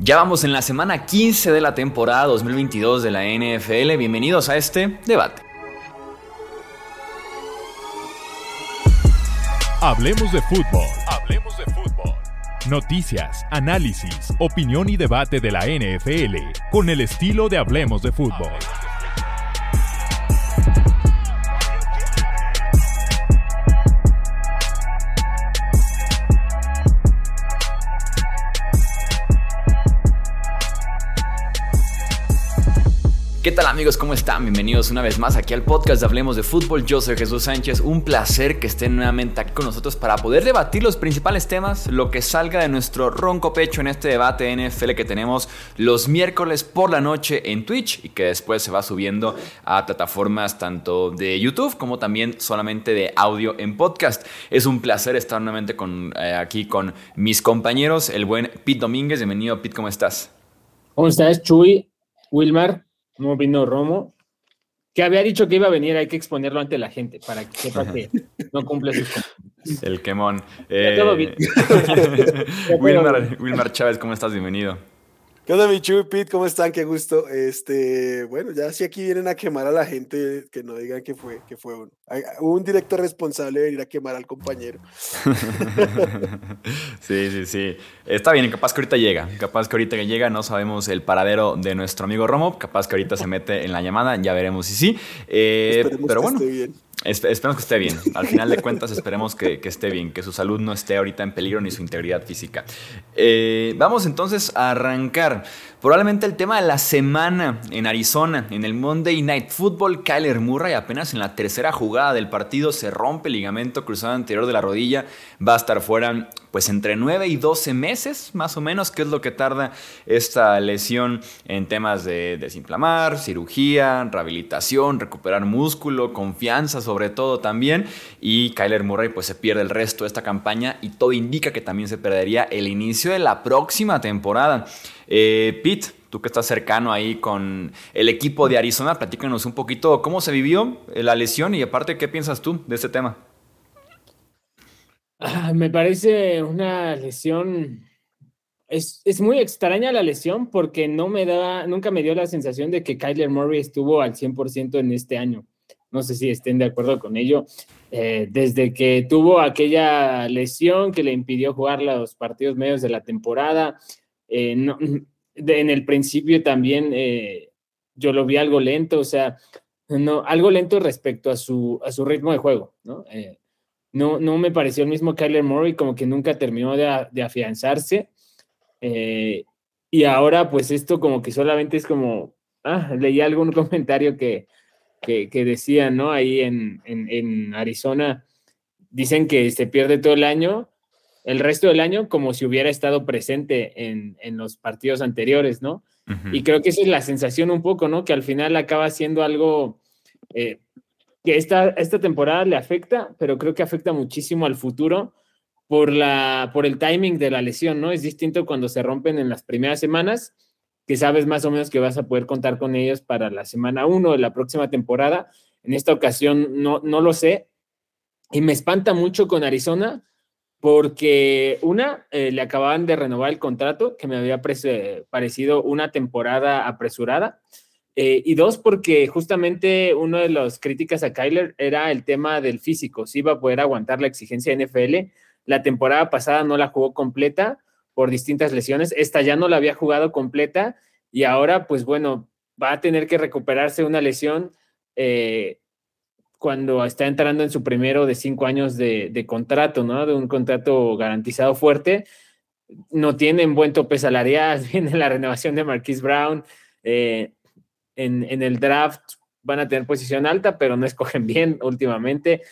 Ya vamos en la semana 15 de la temporada 2022 de la NFL. Bienvenidos a este debate. Hablemos de fútbol. Hablemos de fútbol. Noticias, análisis, opinión y debate de la NFL con el estilo de Hablemos de fútbol. Tal amigos? ¿Cómo están? Bienvenidos una vez más aquí al podcast de Hablemos de Fútbol. Yo soy Jesús Sánchez. Un placer que estén nuevamente aquí con nosotros para poder debatir los principales temas, lo que salga de nuestro ronco pecho en este debate NFL que tenemos los miércoles por la noche en Twitch y que después se va subiendo a plataformas tanto de YouTube como también solamente de audio en podcast. Es un placer estar nuevamente con, eh, aquí con mis compañeros, el buen Pete Domínguez. Bienvenido, Pete, ¿cómo estás? ¿Cómo estás, Chuy? Wilmar, no vino Romo, que había dicho que iba a venir, hay que exponerlo ante la gente para que sepa que no cumple sus compromisos. El quemón. bien. Wilmar, Wilmar Chávez, ¿cómo estás? Bienvenido. ¿Qué onda, mi Chuy, Pete? ¿Cómo están? Qué gusto. Este, bueno, ya si aquí vienen a quemar a la gente, que no digan que fue, que fue uno. Un director responsable de venir a quemar al compañero. Sí, sí, sí. Está bien, capaz que ahorita llega. Capaz que ahorita que llega no sabemos el paradero de nuestro amigo Romo. Capaz que ahorita se mete en la llamada, ya veremos si sí. Eh, pero que bueno, esté bien. Espe- esperemos que esté bien. Al final de cuentas, esperemos que, que esté bien, que su salud no esté ahorita en peligro ni su integridad física. Eh, vamos entonces a arrancar. Probablemente el tema de la semana en Arizona, en el Monday Night Football, Kyler Murray apenas en la tercera jugada del partido se rompe el ligamento cruzado anterior de la rodilla, va a estar fuera pues entre 9 y 12 meses más o menos, que es lo que tarda esta lesión en temas de desinflamar, cirugía, rehabilitación, recuperar músculo, confianza sobre todo también, y Kyler Murray pues se pierde el resto de esta campaña y todo indica que también se perdería el inicio de la próxima temporada. Eh, Pete, tú que estás cercano ahí con el equipo de Arizona, platícanos un poquito cómo se vivió la lesión y aparte qué piensas tú de este tema. Ah, me parece una lesión. Es, es muy extraña la lesión porque no me da, nunca me dio la sensación de que Kyler Murray estuvo al 100% en este año. No sé si estén de acuerdo con ello. Eh, desde que tuvo aquella lesión que le impidió jugar los partidos medios de la temporada, eh, no- de- en el principio también eh, yo lo vi algo lento, o sea, no, algo lento respecto a su, a su ritmo de juego, ¿no? Eh, no, no me pareció el mismo Kyler Murray, como que nunca terminó de, de afianzarse. eh, y ahora, pues esto como que solamente es como, ah, leí algún comentario que, que, que decía, ¿no? Ahí en, en, en Arizona, dicen que se pierde todo el año, el resto del año, como si hubiera estado presente en, en los partidos anteriores, ¿no? Y creo que esa es la sensación un poco, ¿no? Que al final acaba siendo algo eh, que esta, esta temporada le afecta, pero creo que afecta muchísimo al futuro por, la, por el timing de la lesión, ¿no? Es distinto cuando se rompen en las primeras semanas, que sabes más o menos que vas a poder contar con ellos para la semana 1 de la próxima temporada. En esta ocasión no, no lo sé. Y me espanta mucho con Arizona porque una, eh, le acababan de renovar el contrato, que me había parecido una temporada apresurada. Eh, y dos, porque justamente una de las críticas a Kyler era el tema del físico, si iba a poder aguantar la exigencia de NFL. La temporada pasada no la jugó completa por distintas lesiones, esta ya no la había jugado completa y ahora, pues bueno, va a tener que recuperarse una lesión eh, cuando está entrando en su primero de cinco años de, de contrato, ¿no? De un contrato garantizado fuerte. No tienen buen tope salarial, viene la renovación de Marquise Brown. eh, en, el draft van a tener posición alta, pero no escogen bien últimamente.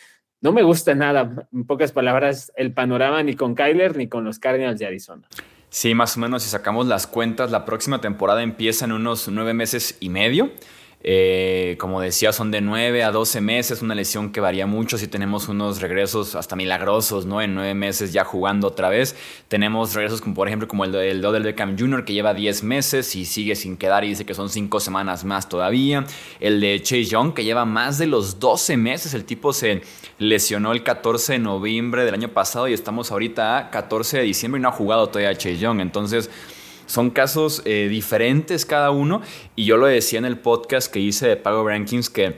No me gusta nada, en pocas palabras, el panorama ni con Kyler ni con los Cardinals de Arizona. Sí, más o menos, si sacamos las cuentas, la próxima temporada empieza en unos nueve meses y medio. Eh, como decía, son de 9 a 12 meses, una lesión que varía mucho si tenemos unos regresos hasta milagrosos, ¿no? En 9 meses ya jugando otra vez. Tenemos regresos como por ejemplo como el el de Odell Beckham Jr. que lleva 10 meses y sigue sin quedar y dice que son 5 semanas más todavía. El de Chase Young que lleva más de los 12 meses, el tipo se lesionó el 14 de noviembre del año pasado y estamos ahorita a 14 de diciembre y no ha jugado todavía Chase Young. Entonces son casos eh, diferentes cada uno y yo lo decía en el podcast que hice de Pago Rankings que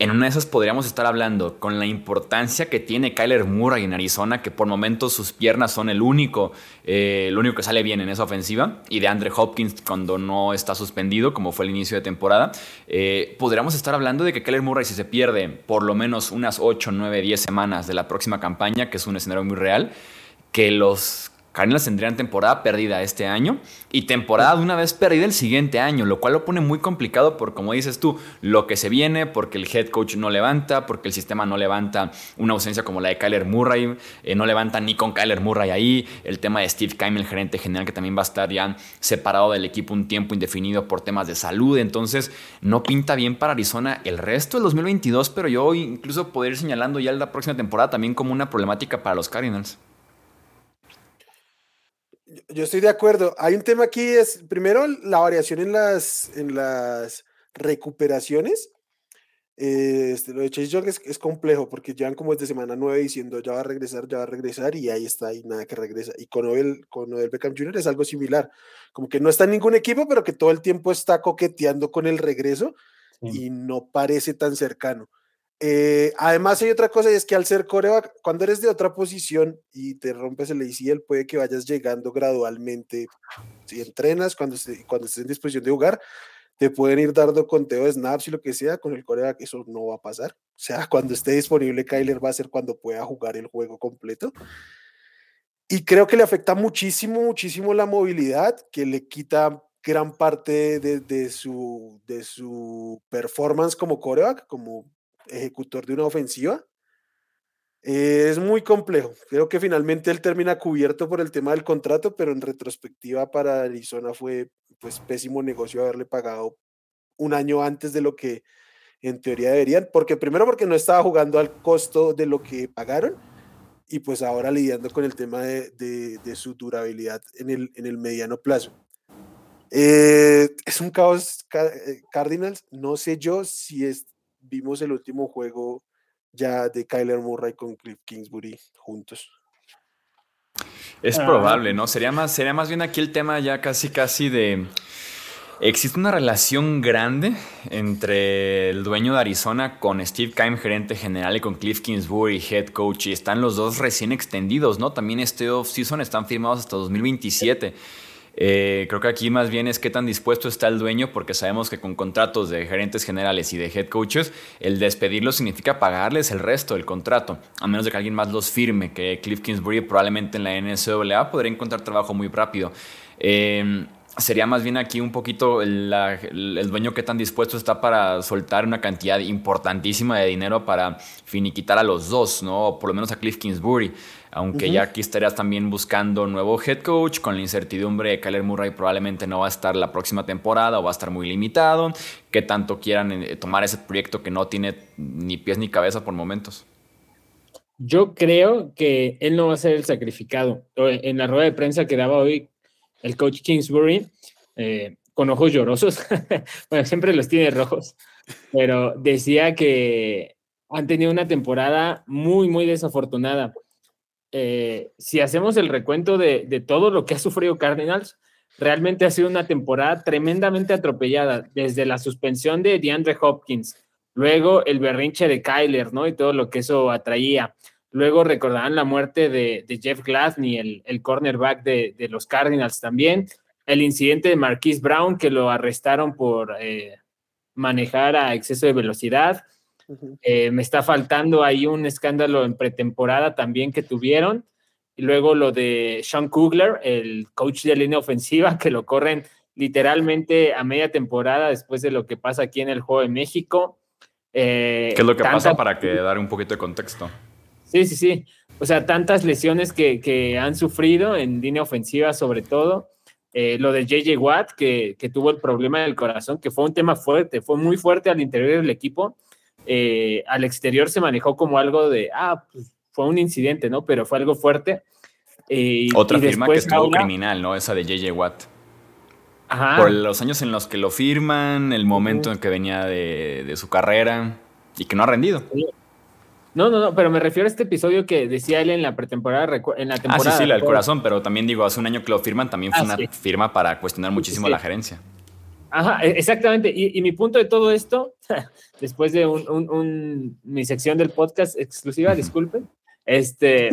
en una de esas podríamos estar hablando con la importancia que tiene Kyler Murray en Arizona, que por momentos sus piernas son el único, eh, el único que sale bien en esa ofensiva, y de Andre Hopkins cuando no está suspendido, como fue el inicio de temporada. Eh, podríamos estar hablando de que Kyler Murray, si se pierde por lo menos unas 8, 9, 10 semanas de la próxima campaña, que es un escenario muy real, que los Cardinals tendrían temporada perdida este año y temporada de una vez perdida el siguiente año, lo cual lo pone muy complicado por, como dices tú, lo que se viene, porque el head coach no levanta, porque el sistema no levanta una ausencia como la de Kyler Murray, eh, no levanta ni con Kyler Murray ahí, el tema de Steve Keim, el gerente general, que también va a estar ya separado del equipo un tiempo indefinido por temas de salud, entonces no pinta bien para Arizona el resto del 2022, pero yo incluso poder ir señalando ya la próxima temporada también como una problemática para los Cardinals yo estoy de acuerdo. Hay un tema aquí, es primero la variación en las, en las recuperaciones. Eh, este, lo de Chase Young es, complejo porque llevan como desde semana 9 diciendo ya va a regresar, ya va a regresar y ahí está y nada que regresa. Y con Odell, con Beckham Jr. es algo similar, como que no está en ningún equipo, pero que todo el tiempo está coqueteando con el regreso y no parece tan cercano. Eh, además hay otra cosa y es que al ser coreback, cuando eres de otra posición y te rompes el ACL, puede que vayas llegando gradualmente. Si entrenas, cuando, cuando estés en disposición de jugar, te pueden ir dando conteo de snaps y lo que sea, con el coreback eso no va a pasar. O sea, cuando esté disponible Kyler va a ser cuando pueda jugar el juego completo. Y creo que le afecta muchísimo, muchísimo la movilidad, que le quita gran parte de, de su, de su performance como coreback, como ejecutor de una ofensiva. es muy complejo. Creo que finalmente él termina cubierto por el tema del contrato, pero en retrospectiva para Arizona fue pues pésimo negocio haberle pagado un año antes de lo que en teoría deberían, porque primero porque no estaba jugando al costo de lo que pagaron y pues ahora lidiando con el tema de, su durabilidad en el, en el mediano plazo. Eh, es un caos eh, Cardinals, no sé yo si es vimos el último juego ya de Kyler Murray con Cliff Kingsbury juntos. Es ah. probable, ¿no? Sería más, sería más bien aquí el tema ya casi casi de... Existe una relación grande entre el dueño de Arizona con Steve Keim, gerente general, y con Cliff Kingsbury, head coach, y están los dos recién extendidos, ¿no? También este off-season están firmados hasta 2027. Eh, creo que aquí más bien es qué tan dispuesto está el dueño, porque sabemos que con contratos de gerentes generales y de head coaches, el despedirlos significa pagarles el resto del contrato, a menos de que alguien más los firme, que Cliff Kingsbury probablemente en la NCAA podría encontrar trabajo muy rápido. Eh, sería más bien aquí un poquito el, dueño que tan dispuesto está para soltar una cantidad importantísima de dinero para finiquitar a los dos, ¿no? Por lo menos a Cliff Kingsbury. Aunque ya aquí estarías también buscando nuevo head coach con la incertidumbre de que Kyler Murray probablemente no va a estar la próxima temporada o va a estar muy limitado. Que tanto quieran eh, tomar ese proyecto que no tiene ni pies ni cabeza por momentos. Yo creo que él no va a ser el sacrificado. En la rueda de prensa que daba hoy el coach Kingsbury, eh, con ojos llorosos, bueno, siempre los tiene rojos, pero decía que han tenido una temporada muy, muy desafortunada. Eh, si hacemos el recuento de, todo lo que ha sufrido Cardinals, realmente ha sido una temporada tremendamente atropellada, desde la suspensión de DeAndre Hopkins, luego el berrinche de Kyler, ¿no? Y todo lo que eso atraía. Luego recordarán la muerte de, de Jeff Gladney, el, el cornerback de, de, los Cardinals también. El incidente de Marquise Brown, que lo arrestaron por eh, manejar a exceso de velocidad. Eh, me está faltando ahí un escándalo en pretemporada también que tuvieron. Y luego lo de Sean Kugler, el coach de línea ofensiva, que lo corren literalmente a media temporada después de lo que pasa aquí en el Juego de México. Eh, ¿Qué es lo que pasa para que dar un poquito de contexto? Sí, sí, sí. O sea, tantas lesiones que, que han sufrido en línea ofensiva sobre todo. Eh, lo de JJ Watt, que, que, tuvo el problema del corazón, que fue un tema fuerte, fue muy fuerte al interior del equipo eh, al exterior se manejó como algo de, ah, pues fue un incidente, ¿no? Pero fue algo fuerte. Eh, Otra firma que estuvo criminal, ¿no? Esa de JJ Watt. Ajá. Por los años en los que lo firman, el momento en que venía de, su carrera y que no ha rendido. No, no, no, pero me refiero a este episodio que decía él en la pretemporada, en la temporada. Ah, sí, sí, la del corazón, pero también digo, hace un año que lo firman, también fue Ah, una sí. firma para cuestionar muchísimo la gerencia. Ajá, e- exactamente. Y, y mi punto de todo esto, después de un, un- un- mi sección del podcast exclusiva, disculpen, este,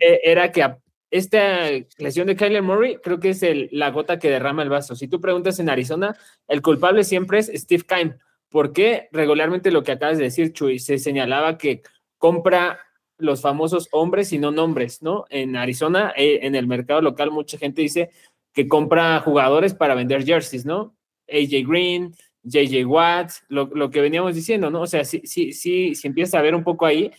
e- era que esta lesión de Kyler Murray creo que es el- la gota que derrama el vaso. Si tú preguntas en Arizona, el culpable siempre es Steve Keim. ¿Por qué? Regularmente lo que acabas de decir, Chuy, se señalaba que compra los famosos hombres y no nombres, ¿no? En Arizona, eh, en el mercado local, mucha gente dice que compra jugadores para vender jerseys, ¿no? AJ Green, JJ Watt, lo, lo que veníamos diciendo, ¿no? O sea, sí, sí, sí, si empiezas a ver un poco ahí,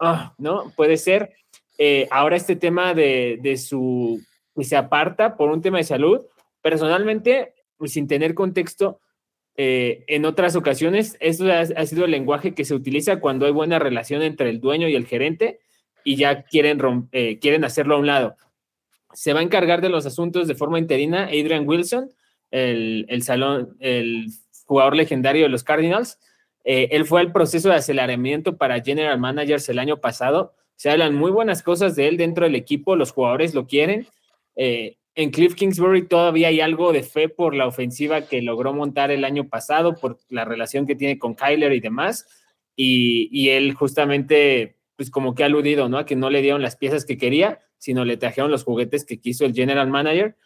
ah, ¿no? Puede ser. Eh, ahora este tema de, de su, que se aparta por un tema de salud, personalmente, sin tener contexto, eh, en otras ocasiones, esto ha, sido el lenguaje que se utiliza cuando hay buena relación entre el dueño y el gerente y ya quieren, eh, quieren hacerlo a un lado. Se va a encargar de los asuntos de forma interina Adrian Wilson, el, el salón, el jugador legendario de los Cardinals. Eh, él fue al proceso de aceleramiento para General Managers el año pasado. Se hablan muy buenas cosas de él dentro del equipo, los jugadores lo quieren. Eh, en Cliff Kingsbury todavía hay algo de fe por la ofensiva que logró montar el año pasado, por la relación que tiene con Kyler y demás. Y, y él justamente, pues como que ha aludido, ¿no? A que no le dieron las piezas que quería, sino le trajeron los juguetes que quiso el general manager.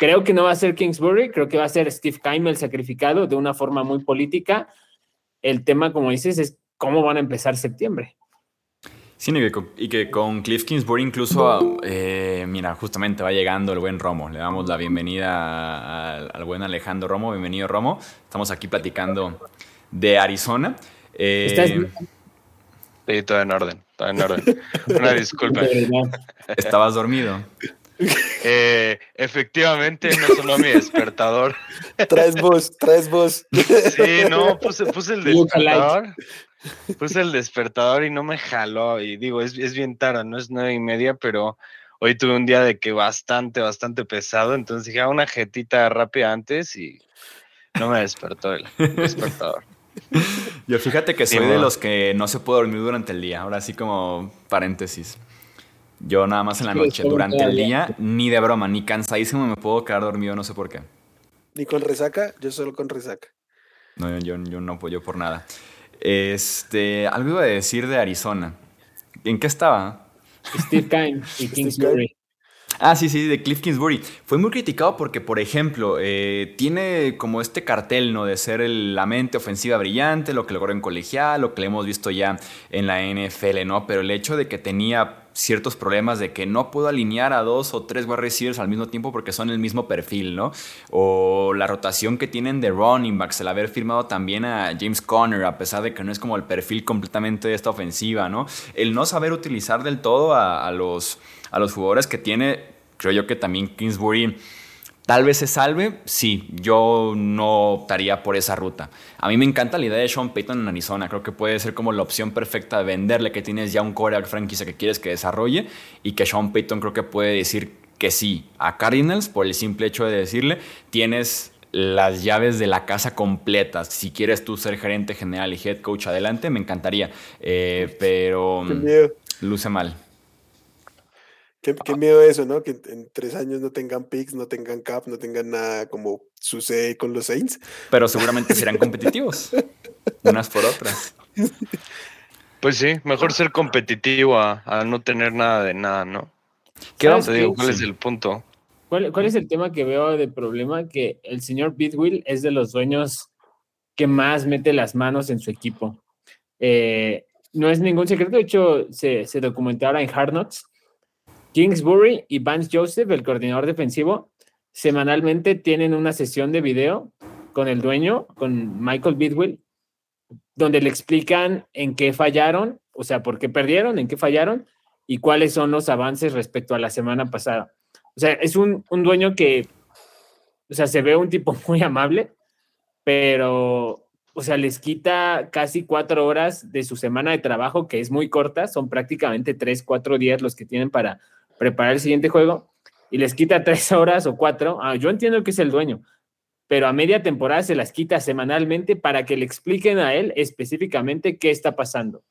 Creo que no va a ser Kingsbury, creo que va a ser Steve Keim el sacrificado de una forma muy política. El tema, como dices, es cómo van a empezar septiembre. Sí, y que con, y que con Cliff Kingsbury incluso, eh, mira, justamente va llegando el buen Romo. Le damos la bienvenida al, al buen Alejandro Romo. Bienvenido, Romo. Estamos aquí platicando de Arizona. Eh, ¿Estás bien? Sí, todo en orden, todo en orden. Una disculpa. ¿Estabas dormido? Eh, efectivamente, no sonó mi despertador. Traes voz, traes voz. Sí, no, puse, puse el despertador. Puse el despertador y no me jaló. Y digo, es, es bien tarde, no es nueve y media, pero hoy tuve un día de que bastante, bastante pesado. Entonces dije, ah, una jetita rápida antes y no me despertó el despertador. Yo fíjate que soy de los que no se puede dormir durante el día. Ahora sí como paréntesis. Yo nada más en la noche, durante el día. ni de broma, ni cansadísimo me puedo quedar dormido, no sé por qué. Ni con resaca, yo solo con resaca. No, yo, yo no apoyo por nada. Este, algo iba a decir de Arizona. ¿En qué estaba? Steve Keim y Kingsbury. Ah, sí, sí, de Cliff Kingsbury. Fue muy criticado porque, por ejemplo, eh, tiene como este cartel, ¿no? De ser el- la mente ofensiva brillante, lo que logró en colegial, lo que le hemos visto ya en la NFL, ¿no? Pero el hecho de que tenía ciertos problemas de que no puedo alinear a dos o tres wide al mismo tiempo porque son el mismo perfil, ¿no? O la rotación que tienen de running backs, el haber firmado también a James Conner, a pesar de que no es como el perfil completamente de esta ofensiva, ¿no? El no saber utilizar del todo a, a los, a los jugadores que tiene, creo yo que también Kingsbury tal vez se salve, sí, yo no optaría por esa ruta. A mí me encanta la idea de Sean Payton en Arizona, creo que puede ser como la opción perfecta de venderle que tienes ya un coreback franquicia que quieres que desarrolle y que Sean Payton creo que puede decir que sí a Cardinals por el simple hecho de decirle tienes las llaves de la casa completas. Si quieres tú ser gerente general y head coach adelante, me encantaría. Eh, pero miedo. luce mal. Qué, qué miedo eso, ¿no? Que en, en tres años no tengan picks, no tengan cap, no tengan nada como sucede con los Saints. Pero seguramente serán competitivos. Unas por otras. Pues sí, mejor ser competitivo a, a no tener nada de nada, ¿no? ¿Qué ¿Sabes vamos- Te digo, qué? ¿cuál es el punto? ¿Cuál, cuál es el tema que veo de problema? Que el señor Bidwill es de los dueños que más mete las manos en su equipo. Eh, no es ningún secreto, de hecho, se, se documentó ahora en Hard Knocks. Kingsbury y Vance Joseph, el coordinador defensivo, semanalmente tienen una sesión de video con el dueño, con Michael Bidwill, donde le explican en qué fallaron, o sea, por qué perdieron, en qué fallaron y cuáles son los avances respecto a la semana pasada. O sea, es un, un dueño que, o sea, se ve un tipo muy amable, pero, o sea, les quita casi cuatro horas de su semana de trabajo, que es muy corta, son prácticamente tres, cuatro días los que tienen para preparar el siguiente juego, y les quita tres horas o cuatro. Ah, yo entiendo que es el dueño, pero a media temporada se las quita semanalmente para que le expliquen a él específicamente qué está pasando.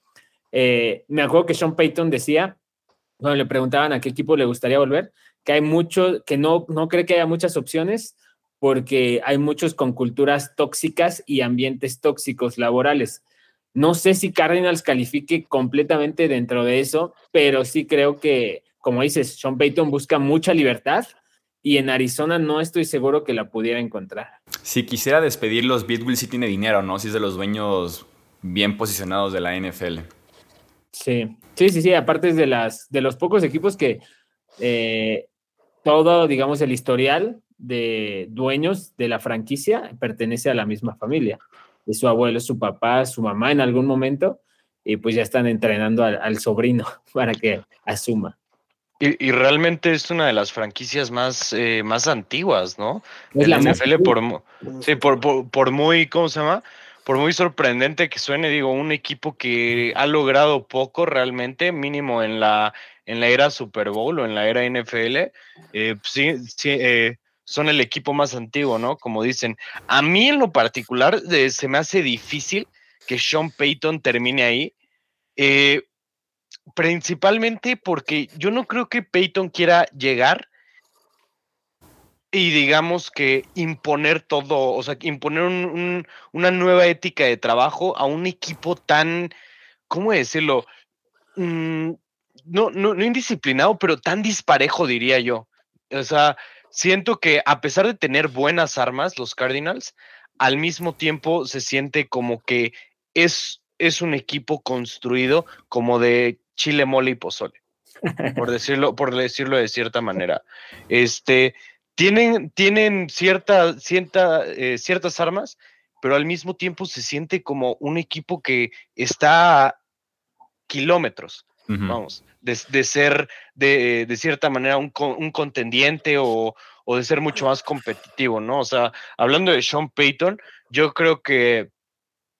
Eh, me acuerdo que Sean Payton decía, cuando le preguntaban a qué equipo le gustaría volver, que hay mucho, que no, no cree que haya muchas opciones porque hay muchos con culturas tóxicas y ambientes tóxicos laborales. No sé si Cardinals califique completamente dentro de eso, pero sí creo que, como dices, Sean Payton busca mucha libertad y en Arizona no estoy seguro que la pudiera encontrar. Si quisiera despedirlos, Bitwill sí tiene dinero, ¿no? Si es de los dueños bien posicionados de la NFL. Sí, sí, sí, sí. Aparte es de, las, de los pocos equipos que eh, todo, digamos, el historial de dueños de la franquicia pertenece a la misma familia. Es su abuelo, su papá, su mamá en algún momento, y pues ya están entrenando al, sobrino para que asuma. Y, realmente es una de las franquicias más, eh, más antiguas, ¿no? Es la NFL por, sí, por, por, muy, ¿cómo se llama? Por muy sorprendente que suene, digo, un equipo que ha logrado poco realmente, mínimo en la, en la era Super Bowl o en la era NFL, eh, sí, sí eh, son el equipo más antiguo, ¿no? Como dicen. A mí en lo particular se me hace difícil que Sean Payton termine ahí. Eh, principalmente porque yo no creo que Payton quiera llegar y digamos que imponer todo, o sea, imponer una nueva ética de trabajo a un equipo tan, ¿cómo decirlo? Mm, no, no, no indisciplinado, pero tan disparejo, diría yo. O sea, siento que a pesar de tener buenas armas, los Cardinals, al mismo tiempo se siente como que es, es un equipo construido como de chile, mole y pozole, por decirlo, por decirlo de cierta manera. Este, tienen, tienen cierta, cierta, eh, ciertas armas, pero al mismo tiempo se siente como un equipo que está a kilómetros, vamos, de, ser de, de, cierta manera un, un contendiente o, o, de ser mucho más competitivo, ¿no? O sea, hablando de Sean Payton, yo creo que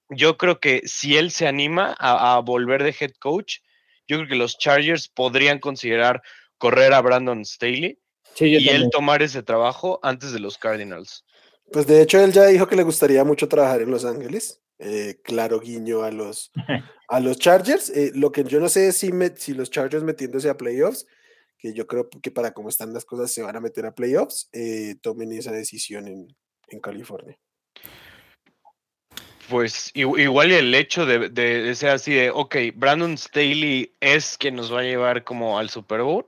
yo creo que si él se anima a, a volver de head coach, yo creo que los Chargers podrían considerar correr a Brandon Staley y él tomar ese trabajo antes de los Cardinals. Pues de hecho él ya dijo que le gustaría mucho trabajar en Los Ángeles. Eh, claro guiño a los, a los Chargers. Eh, lo que yo no sé es si, si los Chargers metiéndose a playoffs, que yo creo que para cómo están las cosas se van a meter a playoffs, eh, tomen esa decisión en, en California. Pues igual el hecho de, de, ser así de, ok, Brandon Staley es quien nos va a llevar como al Super Bowl,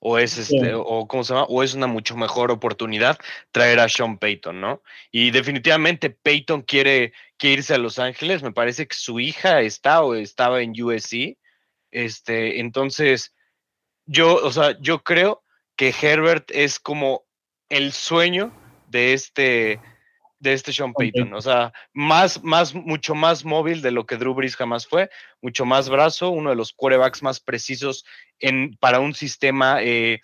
o es este, o cómo se llama, o es una mucho mejor oportunidad traer a Sean Payton, ¿no? Y definitivamente Payton quiere, irse a Los Ángeles, me parece que su hija está o estaba en USC, este, entonces yo, o sea, yo creo que Herbert es como el sueño de este, de este Sean Payton. O sea, más, más, mucho más móvil de lo que Drew Brees jamás fue, mucho más brazo, uno de los quarterbacks más precisos en, para un sistema, eh,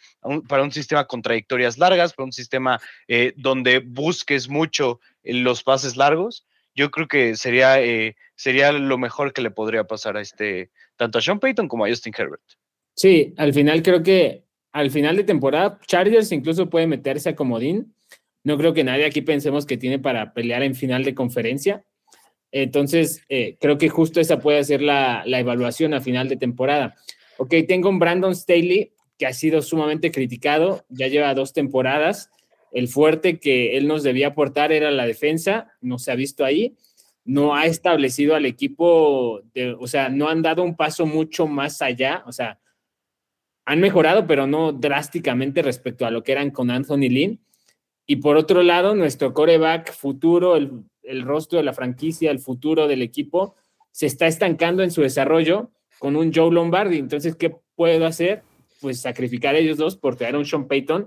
para un sistema con trayectorias largas, para un sistema eh, donde busques mucho los pases largos. Yo creo que sería, eh, sería lo mejor que le podría pasar a este, tanto a Sean Payton como a Justin Herbert. Sí, al final creo que al final de temporada, Chargers incluso puede meterse a comodín no creo que nadie aquí pensemos que tiene para pelear en final de conferencia. Entonces, eh, creo que justo esa puede ser la, evaluación a final de temporada. Ok, tengo un Brandon Staley que ha sido sumamente criticado, ya lleva dos temporadas. El fuerte que él nos debía aportar era la defensa, no se ha visto ahí. No ha establecido al equipo, o sea, no han dado un paso mucho más allá. O sea, han mejorado, pero no drásticamente respecto a lo que eran con Anthony Lynn. Y por otro lado, nuestro coreback futuro, el, rostro de la franquicia, el futuro del equipo, se está estancando en su desarrollo con un Joe Lombardi. Entonces, ¿qué puedo hacer? Pues sacrificar a ellos dos por traer a un Sean Payton,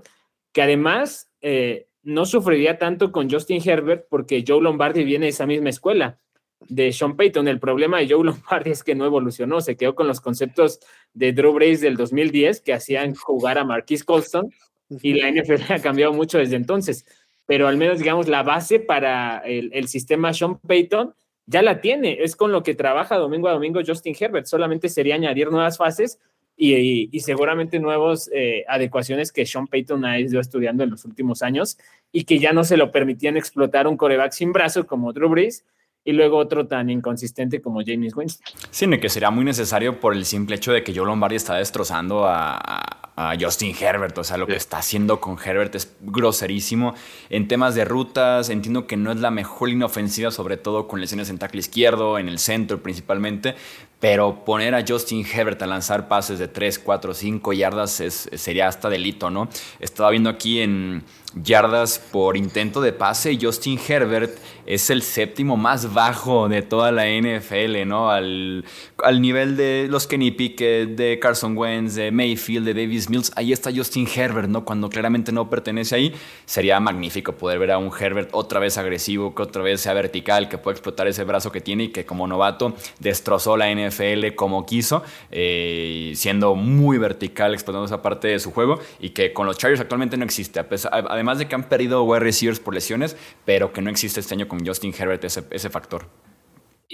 que además eh, no sufriría tanto con Justin Herbert porque Joe Lombardi viene de esa misma escuela de Sean Payton. El problema de Joe Lombardi es que no evolucionó, se quedó con los conceptos de Drew Brees del 2010 que hacían jugar a Marquis Colston y la NFL ha cambiado mucho desde entonces, pero al menos, digamos, la base para el, sistema Sean Payton ya la tiene, es con lo que trabaja domingo a domingo Justin Herbert, solamente sería añadir nuevas fases y, seguramente nuevas eh, adecuaciones que Sean Payton ha ido estudiando en los últimos años y que ya no se lo permitían explotar un coreback sin brazo como Drew Brees y luego otro tan inconsistente como James Winston. Sí, que sería muy necesario por el simple hecho de que Joe Lombardi está destrozando a, a Justin Herbert. O sea, lo que está haciendo con Herbert es groserísimo. En temas de rutas, entiendo que no es la mejor línea ofensiva, sobre todo con lesiones en tackle izquierdo, en el centro principalmente. Pero poner a Justin Herbert a lanzar pases de 3, 4, 5 yardas es, sería hasta delito, ¿no? Estaba viendo aquí en yardas por intento de pase. Justin Herbert es el séptimo más bajo de toda la NFL, ¿no? Al, al nivel de los Kenny Pickett, de Carson Wentz, de Mayfield, de Davis Mills. Ahí está Justin Herbert, ¿no? Cuando claramente no pertenece ahí. Sería magnífico poder ver a un Herbert otra vez agresivo, que otra vez sea vertical, que pueda explotar ese brazo que tiene y que como novato destrozó la NFL como quiso, eh, siendo muy vertical, explotando esa parte de su juego y que con los Chargers actualmente no existe. Además de que han perdido wide receivers por lesiones, pero que no existe este año con Justin Herbert ese, ese factor.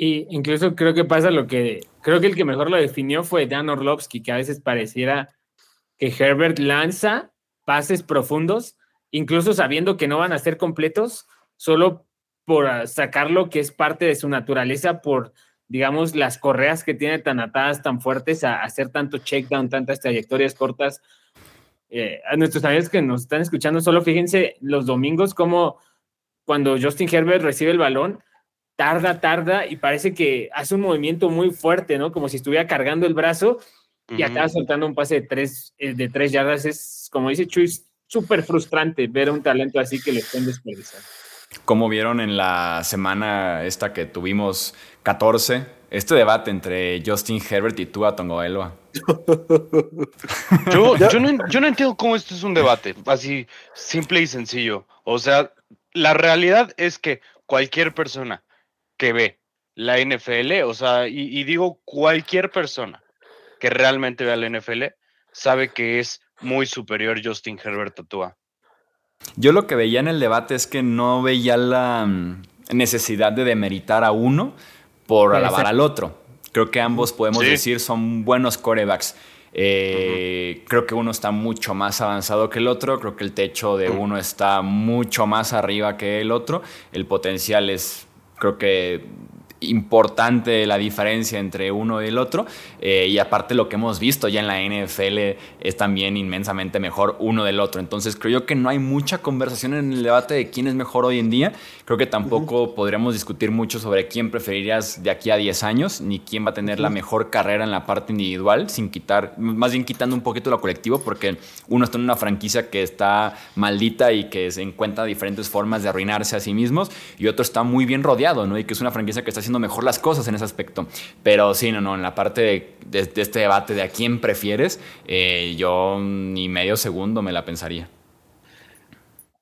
Y incluso creo que pasa lo que, creo que el que mejor lo definió fue Dan Orlovsky, que a veces pareciera que Herbert lanza pases profundos, incluso sabiendo que no van a ser completos, solo por sacarlo que es parte de su naturaleza, por, digamos, las correas que tiene tan atadas, tan fuertes, a hacer tanto check down, tantas trayectorias cortas, eh, a nuestros amigos que nos están escuchando, solo fíjense los domingos como cuando Justin Herbert recibe el balón, tarda, tarda y parece que hace un movimiento muy fuerte, ¿no? Como si estuviera cargando el brazo y acaba soltando un pase de tres, eh, de tres yardas. Es, como dice Chuy, súper frustrante ver un talento así que le estén desperdiciando. Como vieron en la semana esta que tuvimos 14, este debate entre Justin Herbert y Tua Tongoelua. yo, yo, no, yo no entiendo cómo esto es un debate, así simple y sencillo. O sea, la realidad es que cualquier persona que ve la NFL, o sea, y, digo cualquier persona que realmente vea la NFL, sabe que es muy superior Justin Herbert a Tua. Yo lo que veía en el debate es que no veía la mm, necesidad de demeritar a uno por alabar al otro. Creo que ambos podemos decir son buenos corebacks. Eh, creo que uno está mucho más avanzado que el otro. Creo que el techo de uno está mucho más arriba que el otro. El potencial es, creo que importante la diferencia entre uno y el otro. Eh, y aparte lo que hemos visto ya en la NFL es también inmensamente mejor uno del otro. Entonces creo yo que no hay mucha conversación en el debate de quién es mejor hoy en día. Creo que tampoco podríamos discutir mucho sobre quién preferirías de aquí a 10 años, ni quién va a tener la mejor carrera en la parte individual, sin quitar, más bien quitando un poquito lo colectivo, porque uno está en una franquicia que está maldita y que se encuentra diferentes formas de arruinarse a sí mismos, y otro está muy bien rodeado, ¿no? Y que es una franquicia que está haciendo mejor las cosas en ese aspecto. Pero sí, no, no, en la parte de, este debate de a quién prefieres, eh, yo ni medio segundo me la pensaría.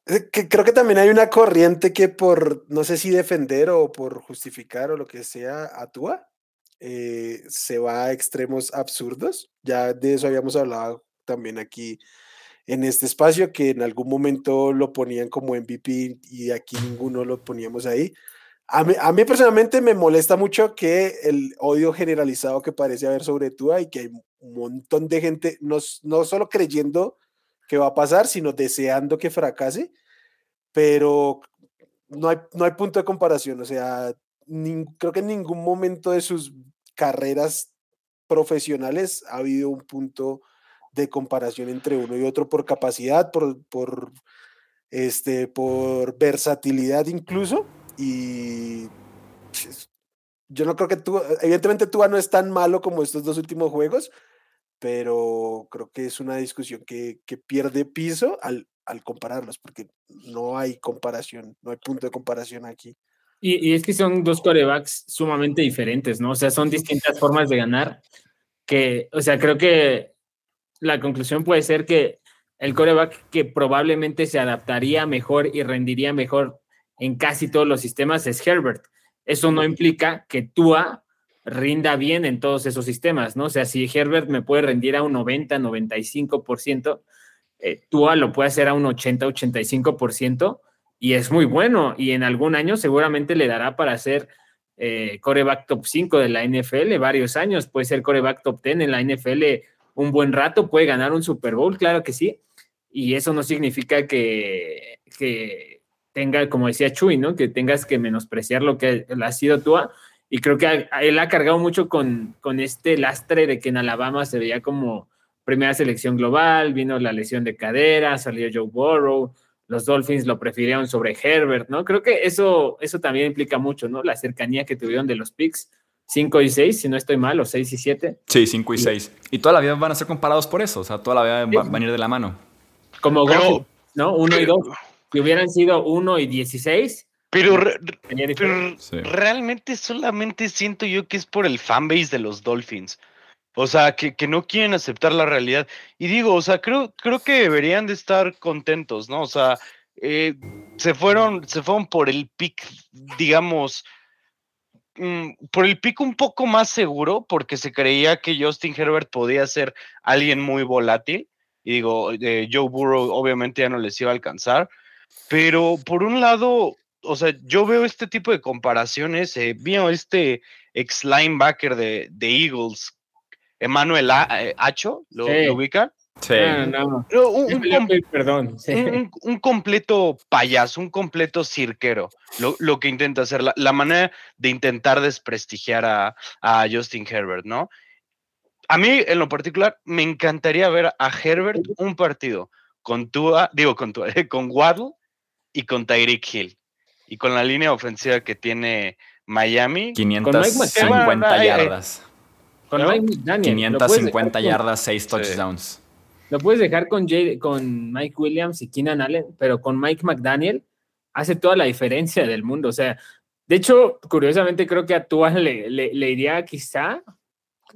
creo que también hay una corriente que por, no sé si defender o por justificar o lo que sea, actúa, eh, se va a extremos absurdos. Ya de eso habíamos hablado también aquí en este espacio, que en algún momento lo ponían como MVP y aquí ninguno lo poníamos ahí. A mí, personalmente me molesta mucho que el odio generalizado que parece haber sobre Tua y que hay un montón de gente no, no solo creyendo que va a pasar, sino deseando que fracase, pero no hay, no hay punto de comparación. O sea, creo que en ningún momento de sus carreras profesionales ha habido un punto de comparación entre uno y otro por capacidad, por, por, este, por versatilidad incluso. Y yo no creo que tú, evidentemente Tua no es tan malo como estos dos últimos juegos, pero creo que es una discusión que, que pierde piso al, al, compararlos, porque no hay comparación, no hay punto de comparación aquí. Y, y, es que son dos corebacks sumamente diferentes, ¿no? O sea, son distintas formas de ganar, que, o sea, creo que la conclusión puede ser que el coreback que probablemente se adaptaría mejor y rendiría mejor en casi todos los sistemas es Herbert. Eso no implica que Tua rinda bien en todos esos sistemas, ¿no? O sea, si Herbert me puede rendir a un 90, 95%, eh, Tua lo puede hacer a un 80, 85% y es muy bueno. Y en algún año seguramente le dará para ser eh, coreback top 5 de la NFL varios años. Puede ser coreback top 10 en la NFL un buen rato, puede ganar un Super Bowl, claro que sí. Y eso no significa que, que tenga, como decía Chuy, ¿no? Que tengas que menospreciar lo que ha sido Tua. Y creo que él ha cargado mucho con, con este lastre de que en Alabama se veía como primera selección global, vino la lesión de cadera, salió Joe Burrow, los Dolphins lo prefirieron sobre Herbert, ¿no? Creo que eso, eso también implica mucho, ¿no? La cercanía que tuvieron de los picks. 5 y 6, si no estoy mal, o 6 y 7. Sí, 5 y 6. Y toda la vida van a ser comparados por eso, o sea, toda la vida van a ir de la mano. Como Pero, ¿no? 1 y 2. Si hubieran sido 1 y 16. Pero, pero realmente solamente siento yo que es por el fanbase de los Dolphins. O sea, que, que, no quieren aceptar la realidad. Y digo, o sea, creo, creo que deberían de estar contentos, ¿no? O sea, eh, se fueron, se fueron por el pick, digamos, mm, por el pick un poco más seguro, porque se creía que Justin Herbert podía ser alguien muy volátil. Y digo, eh, Joe Burrow obviamente ya no les iba a alcanzar. Pero por un lado, o sea, yo veo este tipo de comparaciones. Eh, este ex linebacker de, de Eagles Emanuel eh, Acho, ¿lo, ubica? Sí. No, Un, perdón. Un, completo payaso, un completo cirquero, lo, que intenta hacer, la, manera de intentar desprestigiar a, Justin Herbert, ¿no? A mí, en lo particular, me encantaría ver a Herbert un partido con Tua, digo con Tua, con Waddle y con Tyreek Hill. Y con la línea ofensiva que tiene Miami. 550 yardas. Con Mike McDaniel. 550 yardas, 6 touchdowns. Lo puedes dejar con, con Mike Williams y Keenan Allen, pero con Mike McDaniel hace toda la diferencia del mundo. O sea, de hecho, curiosamente creo que a Tua le, le, iría quizá,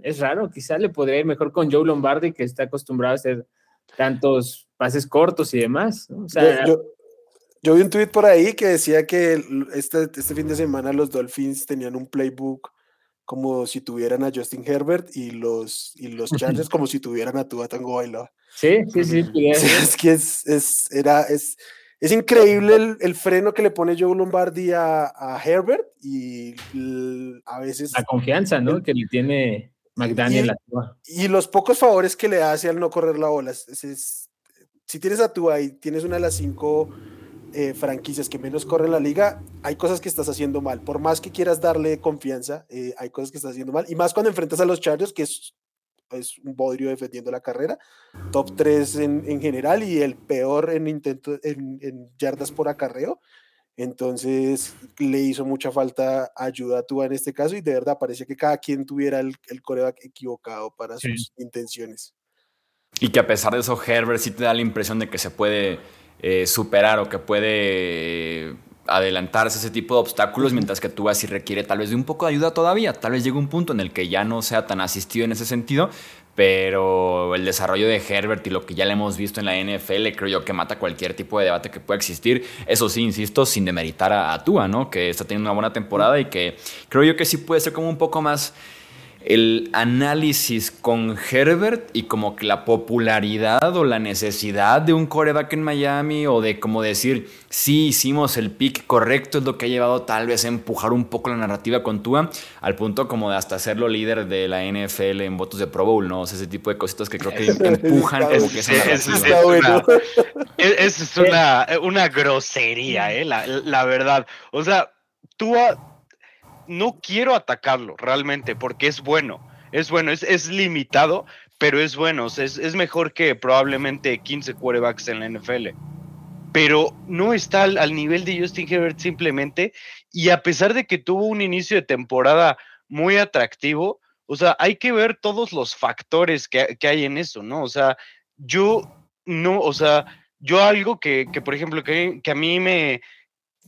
es raro, quizá le podría ir mejor con Joe Lombardi, que está acostumbrado a hacer tantos pases cortos y demás. O sea, yo, vi un tweet por ahí que decía que este, este fin de semana los Dolphins tenían un playbook como si tuvieran a Justin Herbert y los, y los Chargers como si tuvieran a Tua Tango Bailoa. Sí, sí, sí. es que es, es, era, es, es increíble el, el, freno que le pone Joe Lombardi a, a Herbert y a veces... La confianza, ¿no? que le tiene McDaniel y, Y los pocos favores que le hace al no correr la bola. Es, si tienes a Tua y tienes una de las cinco eh, franquicias que menos corren la liga, hay cosas que estás haciendo mal. Por más que quieras darle confianza, eh, hay cosas que estás haciendo mal. Y más cuando enfrentas a los Chargers, que es, es un bodrio defendiendo la carrera. Top 3 en, en general y el peor en, intento, en, yardas por acarreo. Entonces le hizo mucha falta ayuda a Tua en este caso y de verdad parecía que cada quien tuviera el, el coreback equivocado para sus intenciones. Y que a pesar de eso, Herbert sí te da la impresión de que se puede eh, superar o que puede adelantarse ese tipo de obstáculos, mientras que tú así requiere tal vez de un poco de ayuda todavía. Tal vez llegue un punto en el que ya no sea tan asistido en ese sentido, pero el desarrollo de Herbert y lo que ya le hemos visto en la NFL, creo yo que mata cualquier tipo de debate que pueda existir. Eso sí, insisto, sin demeritar a, a ¿no? Que está teniendo una buena temporada y que creo yo que sí puede ser como un poco más el análisis con Herbert y como que la popularidad o la necesidad de un coreback en Miami o de como decir, sí hicimos el pick correcto es lo que ha llevado tal vez a empujar un poco la narrativa con Tua al punto como de hasta hacerlo líder de la NFL en votos de Pro Bowl, ¿no? O sea, ese tipo de cositas que creo que empujan como que esa narrativa. Es, una, una, grosería, ¿eh? La, la verdad. O sea, Tua no quiero atacarlo realmente porque es bueno. Es bueno, es, limitado, pero es bueno. es, mejor que probablemente 15 quarterbacks en la NFL. Pero no está al, nivel de Justin Herbert simplemente. Y a pesar de que tuvo un inicio de temporada muy atractivo, o sea, hay que ver todos los factores que, hay en eso, ¿no? O sea, yo no, o sea, yo algo que, por ejemplo, que, que a mí me,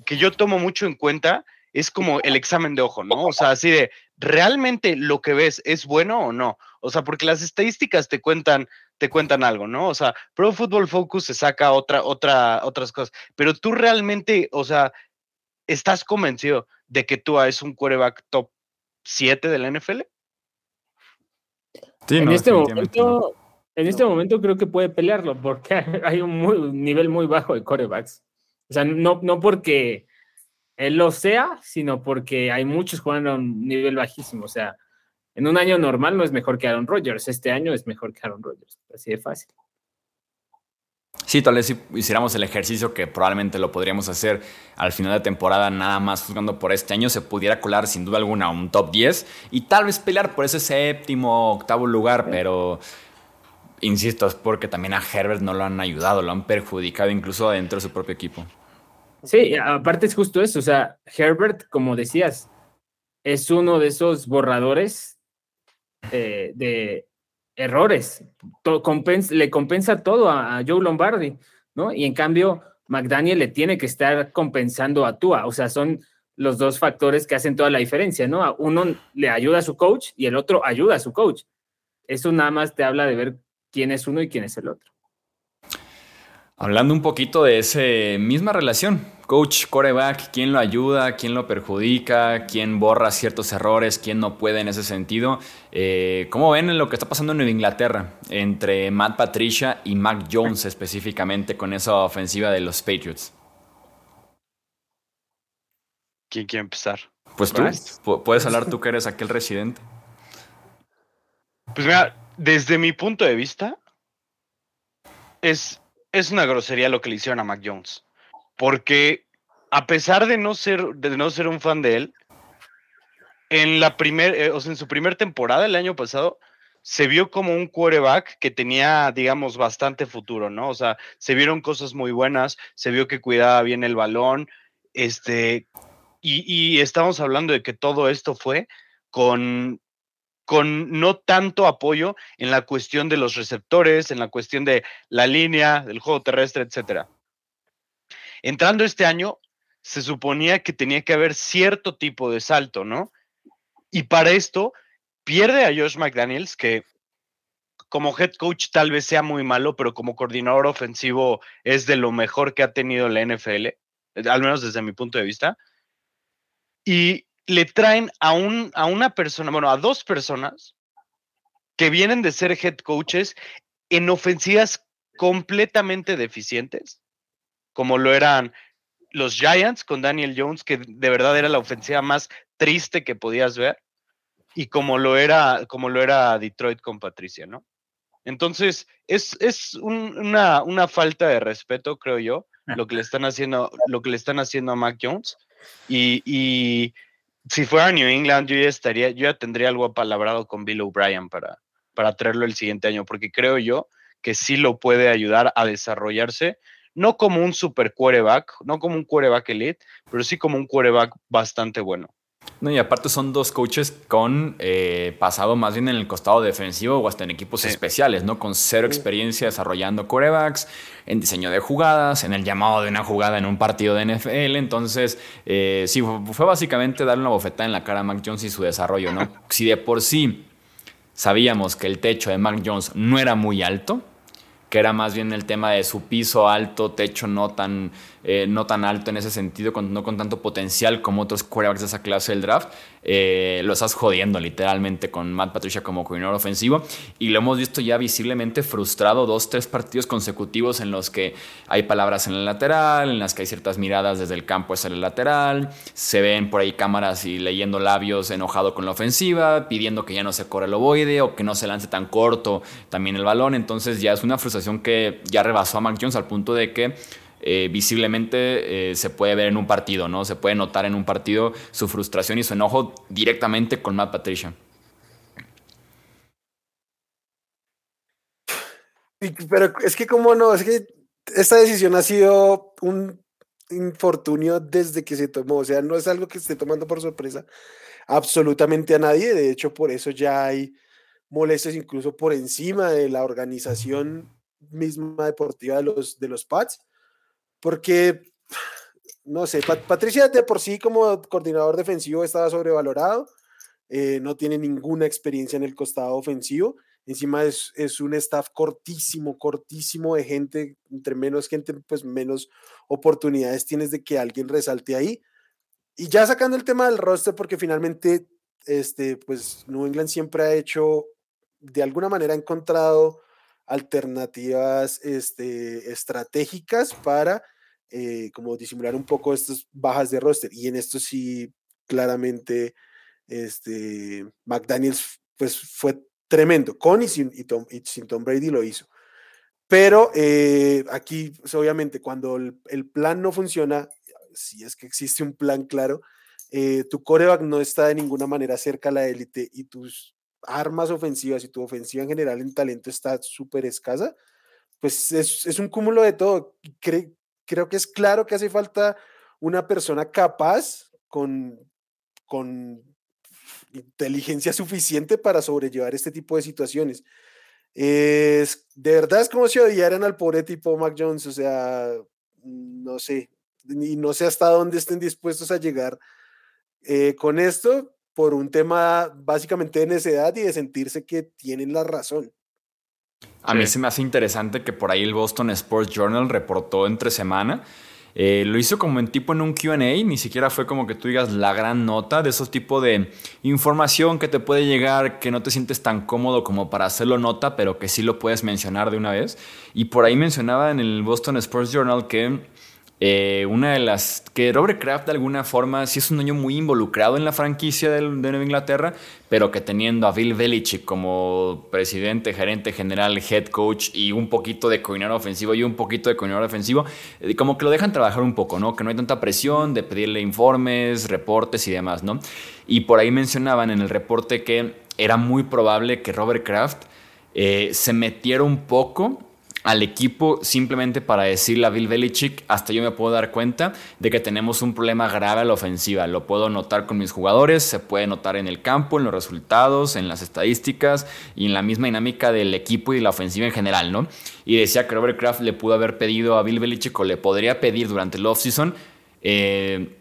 que yo tomo mucho en cuenta es como el examen de ojo, ¿no? O sea, así de, ¿realmente lo que ves es bueno o no? O sea, porque las estadísticas te cuentan, te cuentan algo, ¿no? O sea, Pro Football Focus se saca otra, otra, otras cosas, pero tú realmente, o sea, ¿estás convencido de que tú es un quarterback top 7 de la NFL? Sí, en este momento, en este momento creo que puede pelearlo porque hay un, nivel muy bajo de quarterbacks. O sea, no, no porque él lo sea, sino porque hay muchos jugando a un nivel bajísimo. O sea, en un año normal no es mejor que Aaron Rodgers. Este año es mejor que Aaron Rodgers. Así de fácil. Sí, tal vez si hiciéramos el ejercicio que probablemente lo podríamos hacer al final de temporada, nada más jugando por este año, se pudiera colar sin duda alguna un top 10 y tal vez pelear por ese séptimo, octavo lugar, pero insisto, es porque también a Herbert no lo han ayudado, lo han perjudicado incluso dentro de su propio equipo. Sí, aparte es justo eso, o sea, Herbert, como decías, es uno de esos borradores eh, de errores, le compensa todo a, Joe Lombardi, ¿no? Y en cambio, McDaniel le tiene que estar compensando a Tua, o sea, son los dos factores que hacen toda la diferencia, ¿no? Uno le ayuda a su coach y el otro ayuda a su coach. Eso nada más te habla de ver quién es uno y quién es el otro. Hablando un poquito de esa misma relación, coach, coreback, quién lo ayuda, quién lo perjudica, quién borra ciertos errores, quién no puede en ese sentido. Eh, ¿Cómo ven lo que está pasando en Nueva Inglaterra entre Matt Patricia y Mac Jones específicamente con esa ofensiva de los Patriots? ¿Quién quiere empezar? Pues tú, puedes hablar tú que eres aquel residente. Pues mira, desde mi punto de vista, es es una grosería lo que le hicieron a Mac Jones. Porque a pesar de no ser, de no ser un fan de él, en la primer, eh, o sea, en su primera temporada el año pasado, se vio como un quarterback que tenía, digamos, bastante futuro, ¿no? O sea, se vieron cosas muy buenas, se vio que cuidaba bien el balón, este, y, y estamos hablando de que todo esto fue con con no tanto apoyo en la cuestión de los receptores, en la cuestión de la línea, del juego terrestre, etc. Entrando este año, se suponía que tenía que haber cierto tipo de salto, ¿no? Y para esto, pierde a Josh McDaniels, que como head coach tal vez sea muy malo, pero como coordinador ofensivo es de lo mejor que ha tenido la NFL, al menos desde mi punto de vista. Y le traen a, un, a una persona, bueno, a dos personas que vienen de ser head coaches en ofensivas completamente deficientes, como lo eran los Giants con Daniel Jones, que de verdad era la ofensiva más triste que podías ver, y como lo era, como lo era Detroit con Patricia, ¿no? Entonces, es, es una, una, falta de respeto, creo yo, lo que le están haciendo, lo que le están haciendo a Mac Jones. Y, y si fuera New England, yo ya estaría, yo ya tendría algo apalabrado con Bill O'Brien para, para traerlo el siguiente año, porque creo yo que sí lo puede ayudar a desarrollarse, no como un super quarterback, no como un quarterback elite, pero sí como un quarterback bastante bueno. No, y aparte son dos coaches con eh, pasado más bien en el costado defensivo o hasta en equipos especiales, ¿no? Con cero experiencia desarrollando corebacks, en diseño de jugadas, en el llamado de una jugada en un partido de NFL. Entonces, eh, sí, fue básicamente darle una bofetada en la cara a Mac Jones y su desarrollo, ¿no? Si de por sí sabíamos que el techo de Mac Jones no era muy alto, que era más bien el tema de su piso alto, techo no tan, eh, no tan alto en ese sentido, no con tanto potencial como otros quarterbacks de esa clase del draft. Eh, lo estás jodiendo literalmente con Matt Patricia como coordinador ofensivo y lo hemos visto ya visiblemente frustrado dos, tres partidos consecutivos en los que hay palabras en el lateral, en las que hay ciertas miradas desde el campo hacia el lateral, se ven por ahí cámaras y leyendo labios enojado con la ofensiva, pidiendo que ya no se corra el ovoide o que no se lance tan corto también el balón, entonces ya es una frustración que ya rebasó a Mac Jones al punto de que eh, visiblemente eh, se puede ver en un partido, ¿no? Se puede notar en un partido su frustración y su enojo directamente con Matt Patricia. Pero es que como no, es que esta decisión ha sido un infortunio desde que se tomó, o sea, no es algo que esté tomando por sorpresa absolutamente a nadie, de hecho por eso ya hay molestias incluso por encima de la organización misma deportiva de los, de los Pats, porque, no sé, Patricia de por sí como coordinador defensivo estaba sobrevalorado, eh, no tiene ninguna experiencia en el costado ofensivo, encima es, es, un staff cortísimo, cortísimo de gente, entre menos gente, pues menos oportunidades tienes de que alguien resalte ahí. Y ya sacando el tema del roster, porque finalmente, este, pues New England siempre ha hecho, de alguna manera ha encontrado alternativas este, estratégicas para eh, como disimular un poco estas bajas de roster. Y en esto sí, claramente, este, McDaniels pues, fue tremendo. Con y sin, Tom, Brady lo hizo. Pero eh, aquí, pues, obviamente, cuando el, el, plan no funciona, si es que existe un plan claro, eh, tu coreback no está de ninguna manera cerca a la élite y tus armas ofensivas y tu ofensiva en general en talento está súper escasa, pues es, es, un cúmulo de todo. Cre creo que es claro que hace falta una persona capaz con, con inteligencia suficiente para sobrellevar este tipo de situaciones. Es, de verdad es como si odiaran al pobre tipo Mac Jones, o sea, no sé, y no sé hasta dónde estén dispuestos a llegar eh, con esto por un tema básicamente de necedad y de sentirse que tienen la razón. A mí se me hace interesante que por ahí el Boston Sports Journal reportó entre semana. Eh, lo hizo como en tipo en un QA, ni siquiera fue como que tú digas la gran nota de esos tipos de información que te puede llegar, que no te sientes tan cómodo como para hacerlo nota, pero que sí lo puedes mencionar de una vez. Y por ahí mencionaba en el Boston Sports Journal que eh, una de las que Robert Kraft de alguna forma sí es un dueño muy involucrado en la franquicia de, de Nueva Inglaterra, pero que teniendo a Bill Belichick como presidente, gerente general, head coach y un poquito de coordinador ofensivo y un poquito de coordinador defensivo, eh, como que lo dejan trabajar un poco, ¿no? Que no hay tanta presión de pedirle informes, reportes y demás, ¿no? Y por ahí mencionaban en el reporte que era muy probable que Robert Kraft eh, se metiera un poco al equipo simplemente para decirle a Bill Belichick, hasta yo me puedo dar cuenta de que tenemos un problema grave a la ofensiva. Lo puedo notar con mis jugadores, se puede notar en el campo, en los resultados, en las estadísticas y en la misma dinámica del equipo y la ofensiva en general, ¿no? Y decía que Robert Kraft le pudo haber pedido a Bill Belichick o le podría pedir durante el offseason, eh,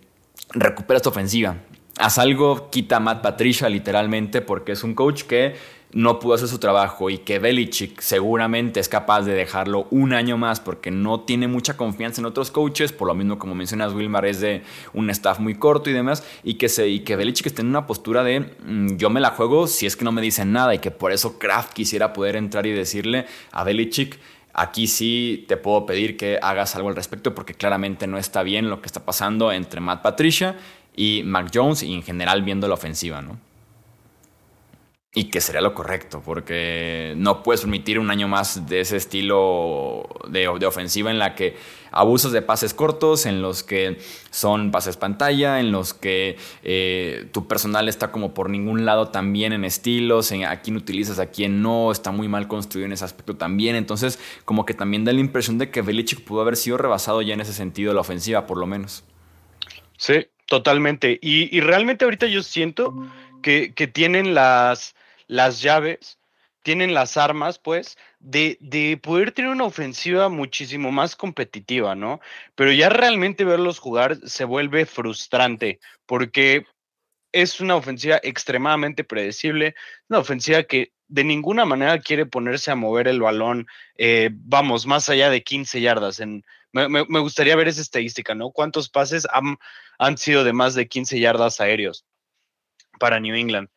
recupera esta ofensiva. Haz algo, quita a Matt Patricia literalmente porque es un coach que no pudo hacer su trabajo y que Belichick seguramente es capaz de dejarlo un año más porque no tiene mucha confianza en otros coaches, por lo mismo como mencionas Wilmar es de un staff muy corto y demás, y que, se, y que Belichick esté en una postura de mm, yo me la juego si es que no me dicen nada y que por eso Kraft quisiera poder entrar y decirle a Belichick aquí sí te puedo pedir que hagas algo al respecto porque claramente no está bien lo que está pasando entre Matt Patricia y Mac Jones y en general viendo la ofensiva, ¿no? Y que sería lo correcto, porque no puedes permitir un año más de ese estilo de, ofensiva en la que abusos de pases cortos, en los que son pases pantalla, en los que eh, tu personal está como por ningún lado también en estilos, a quién utilizas, a quién no, está muy mal construido en ese aspecto también. Entonces, como que también da la impresión de que Belichick pudo haber sido rebasado ya en ese sentido, la ofensiva, por lo menos. Sí, totalmente. Y, realmente ahorita yo siento que, que tienen las las llaves, tienen las armas, pues, de, de, poder tener una ofensiva muchísimo más competitiva, ¿no? Pero ya realmente verlos jugar se vuelve frustrante, porque es una ofensiva extremadamente predecible, una ofensiva que de ninguna manera quiere ponerse a mover el balón, eh, vamos, más allá de 15 yardas. Me, me, gustaría ver esa estadística, ¿no? ¿Cuántos pases han, han sido de más de 15 yardas aéreos para New England?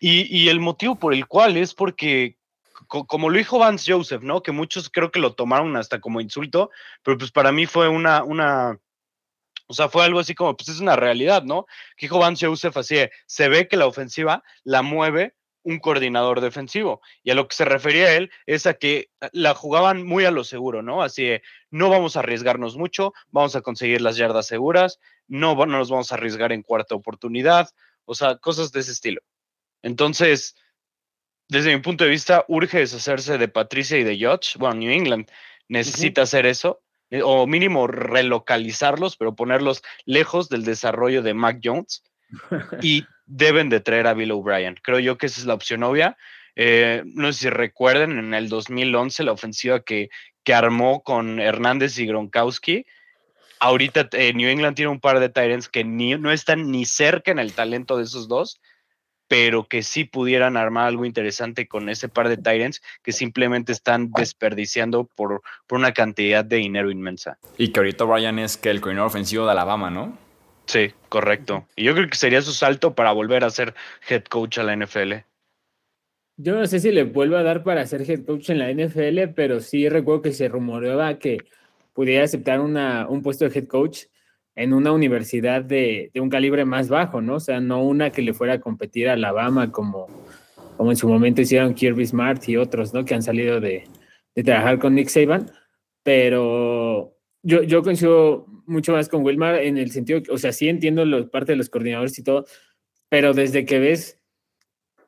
Y, el motivo por el cual es porque, como lo dijo Vance Joseph, ¿no? Que muchos creo que lo tomaron hasta como insulto, pero pues para mí fue una, una, o sea, fue algo así como, pues es una realidad, ¿no? Que dijo Vance Joseph así, se ve que la ofensiva la mueve un coordinador defensivo. Y a lo que se refería él es a que la jugaban muy a lo seguro, ¿no? Así no vamos a arriesgarnos mucho, vamos a conseguir las yardas seguras, no, no nos vamos a arriesgar en cuarta oportunidad, o sea, cosas de ese estilo. Entonces, desde mi punto de vista, urge deshacerse de Patricia y de Judge. Bueno, New England necesita hacer eso, eh, o mínimo relocalizarlos, pero ponerlos lejos del desarrollo de Mac Jones. y deben de traer a Bill O'Brien. Creo yo que esa es la opción obvia. Eh, no sé si recuerden, en el 2011, la ofensiva que, que armó con Hernández y Gronkowski. Ahorita eh, New England tiene un par de Tyrants que ni, no están ni cerca en el talento de esos dos pero que sí pudieran armar algo interesante con ese par de Tyrants que simplemente están desperdiciando por, por una cantidad de dinero inmensa. Y que ahorita Brian es que el coordinador ofensivo de Alabama, ¿no? Sí, correcto. Y yo creo que sería su salto para volver a ser head coach a la NFL. Yo no sé si le vuelvo a dar para ser head coach en la NFL, pero sí recuerdo que se rumoreaba que pudiera aceptar una, un puesto de head coach en una universidad de, un calibre más bajo, ¿no? O sea, no una que le fuera a competir a Alabama como, como en su momento hicieron Kirby Smart y otros, ¿no? Que han salido de, de trabajar con Nick Saban, pero yo, yo coincido mucho más con Wilmar en el sentido, que, o sea, sí entiendo lo, parte de los coordinadores y todo, pero desde que ves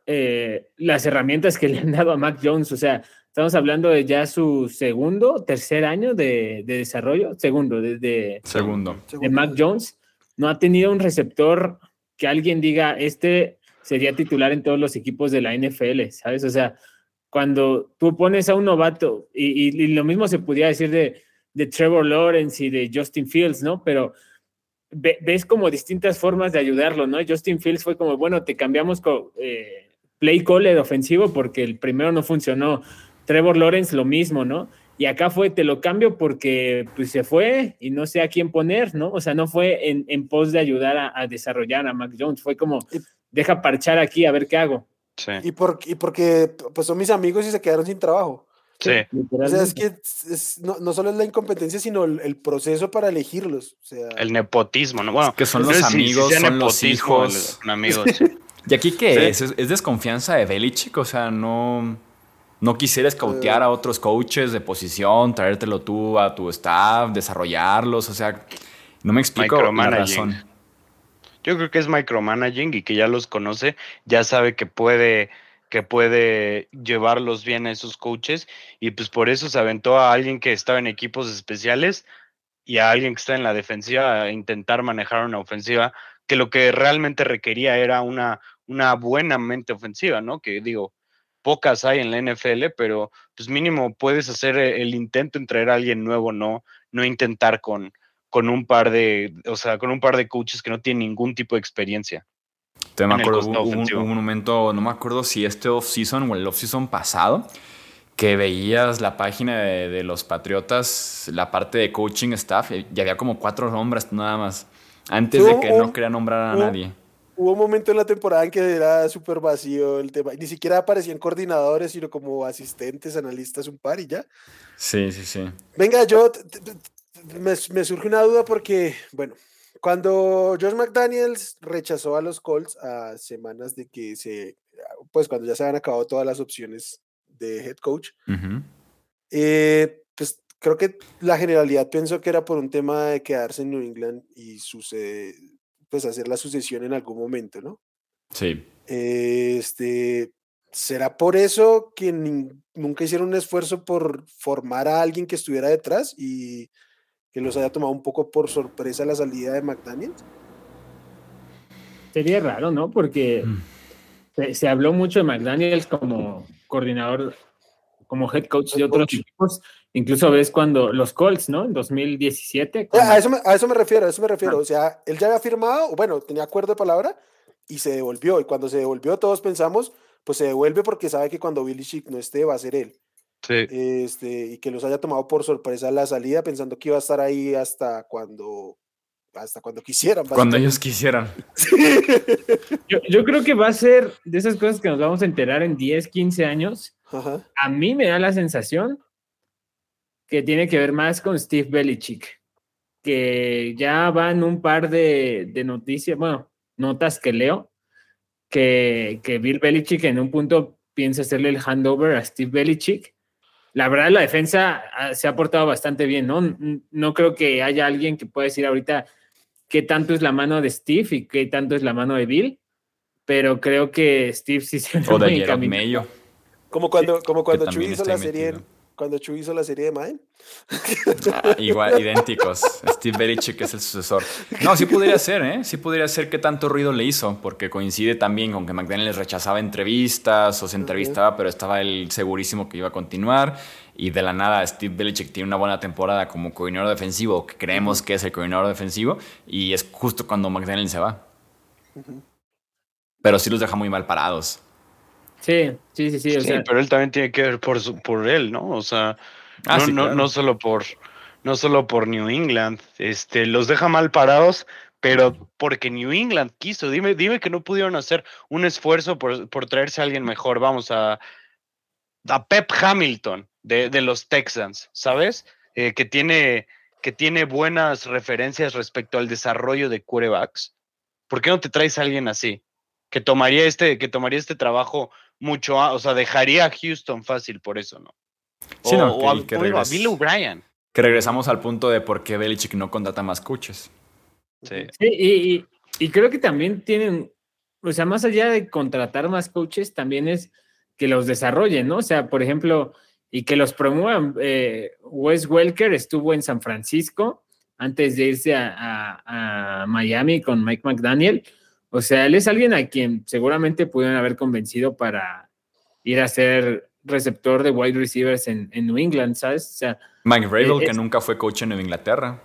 eh, las herramientas que le han dado a Mac Jones, o sea, estamos hablando de ya su segundo, tercer año de, de desarrollo, segundo, desde segundo. de Mac Jones, no ha tenido un receptor que alguien diga, este sería titular en todos los equipos de la NFL, ¿sabes? O sea, cuando tú pones a un novato, y, y, lo mismo se podría decir de, de, Trevor Lawrence y de Justin Fields, ¿no? Pero ve, ves como distintas formas de ayudarlo, ¿no? Justin Fields fue como, bueno, te cambiamos con eh, play caller ofensivo porque el primero no funcionó. Trevor Lawrence lo mismo, ¿no? Y acá fue, te lo cambio porque pues se fue y no sé a quién poner, ¿no? O sea, no fue en, en pos de ayudar a, a, desarrollar a Mac Jones, fue como, deja parchar aquí a ver qué hago. Sí. Y, por, y porque pues son mis amigos y se quedaron sin trabajo. Sí. O sea, es que es, no, no, solo es la incompetencia, sino el, el, proceso para elegirlos. O sea, el nepotismo, ¿no? Bueno, es que son los amigos, si, si son los hijos. Un amigo, sí. ¿Y aquí qué es? es? es? desconfianza de Belichick? O sea, no, no quisiera escautear uh, a otros coaches de posición, traértelo tú a tu staff, desarrollarlos. O sea, no me explico la razón. Yo creo que es micromanaging y que ya los conoce, ya sabe que puede que puede llevarlos bien a esos coaches y pues por eso se aventó a alguien que estaba en equipos especiales y a alguien que está en la defensiva a intentar manejar una ofensiva que lo que realmente requería era una, una buena mente ofensiva, ¿no? Que digo, pocas hay en la NFL, pero pues mínimo puedes hacer el intento en traer a alguien nuevo, no, no intentar con, con un par de, o sea, con un par de coaches que no tienen ningún tipo de experiencia. Te me acuerdo, un momento, no me acuerdo si este off-season o el off-season pasado, que veías la página de, de, los Patriotas, la parte de coaching staff, y había como cuatro nombres nada más, antes de que no quería nombrar a nadie. Hubo un momento en la temporada en que era súper vacío el tema, ni siquiera aparecían coordinadores, sino como asistentes, analistas, un par y ya. Sí, sí, sí. Venga, yo me, me, surge una duda porque, bueno, cuando Josh McDaniels rechazó a los Colts a semanas de que se, pues cuando ya se habían acabado todas las opciones de head coach, uh -huh. eh, pues creo que la generalidad pensó que era por un tema de quedarse en New England y sucede, pues hacer la sucesión en algún momento, ¿no? Sí. Este, ¿Será por eso que nunca hicieron un esfuerzo por formar a alguien que estuviera detrás y que los haya tomado un poco por sorpresa la salida de McDaniels? Sería raro, ¿no? Porque mm. se, se, habló mucho de McDaniels como coordinador, como head coach de otros coach. equipos. Incluso ves cuando los Colts, ¿no? En 2017. Cuando... A, eso me, a, eso me, refiero, a eso me refiero. Ah. O sea, él ya había firmado, bueno, tenía acuerdo de palabra y se devolvió. Y cuando se devolvió, todos pensamos, pues se devuelve porque sabe que cuando Billy Chick no esté, va a ser él. Sí. Este, y que los haya tomado por sorpresa la salida, pensando que iba a estar ahí hasta cuando hasta cuando quisieran. Cuando ellos quisieran. yo, yo, creo que va a ser de esas cosas que nos vamos a enterar en 10, 15 años. Ajá. A mí me da la sensación que tiene que ver más con Steve Belichick, que ya van un par de, de noticias, bueno, notas que leo, que, que Bill Belichick en un punto piensa hacerle el handover a Steve Belichick la verdad la defensa se ha portado bastante bien, ¿no? No creo que haya alguien que pueda decir ahorita qué tanto es la mano de Steve y qué tanto es la mano de Bill, pero creo que Steve sí se O de Mayo. Como cuando, sí, como cuando Chuy hizo la serie, cuando Chuy hizo la serie de Mine. Ah, igual, idénticos. Steve Belichick es el sucesor. No, sí podría ser, ¿eh? Sí podría ser que tanto ruido le hizo, porque coincide también con que McDaniels rechazaba entrevistas o se entrevistaba, uh -huh. pero estaba él segurísimo que iba a continuar. Y de la nada, Steve Belichick tiene una buena temporada como coordinador defensivo, que creemos uh -huh. que es el coordinador defensivo, y es justo cuando McDaniels se va. Uh -huh. Pero sí los deja muy mal parados. Sí, sí, sí, sí. O sí sea, pero él también tiene que ver por, su, por él, ¿no? O sea, Ah, no, sí, no, claro. no solo por no solo por New England, este, los deja mal parados, pero porque New England quiso. Dime, dime que no pudieron hacer un esfuerzo por, por traerse a alguien mejor. Vamos a, a Pep Hamilton de, de los Texans, ¿sabes? Eh, que tiene que tiene buenas referencias respecto al desarrollo de quarterbacks. ¿Por qué no te traes a alguien así? Que tomaría este, que tomaría este trabajo mucho, o sea, dejaría a Houston fácil por eso, ¿no? Sí, o, no, o a, que- Bill O'Brien. Que regresamos al punto de por qué Belichick no contrata más coaches. Sí. Sí, y, y- y creo que también tienen, o sea, más allá de contratar más coaches, también es que los desarrollen, ¿no? O sea, por ejemplo, y que los promuevan. Eh, Wes Welker estuvo en San Francisco antes de irse a, a- a Miami con Mike McDaniel. O sea, él es alguien a quien seguramente pudieron haber convencido para ir a ser receptor de wide receivers en, en New England, ¿sabes? O sea, Mike Vrabel, Eh, que nunca fue coach en Nueva Inglaterra.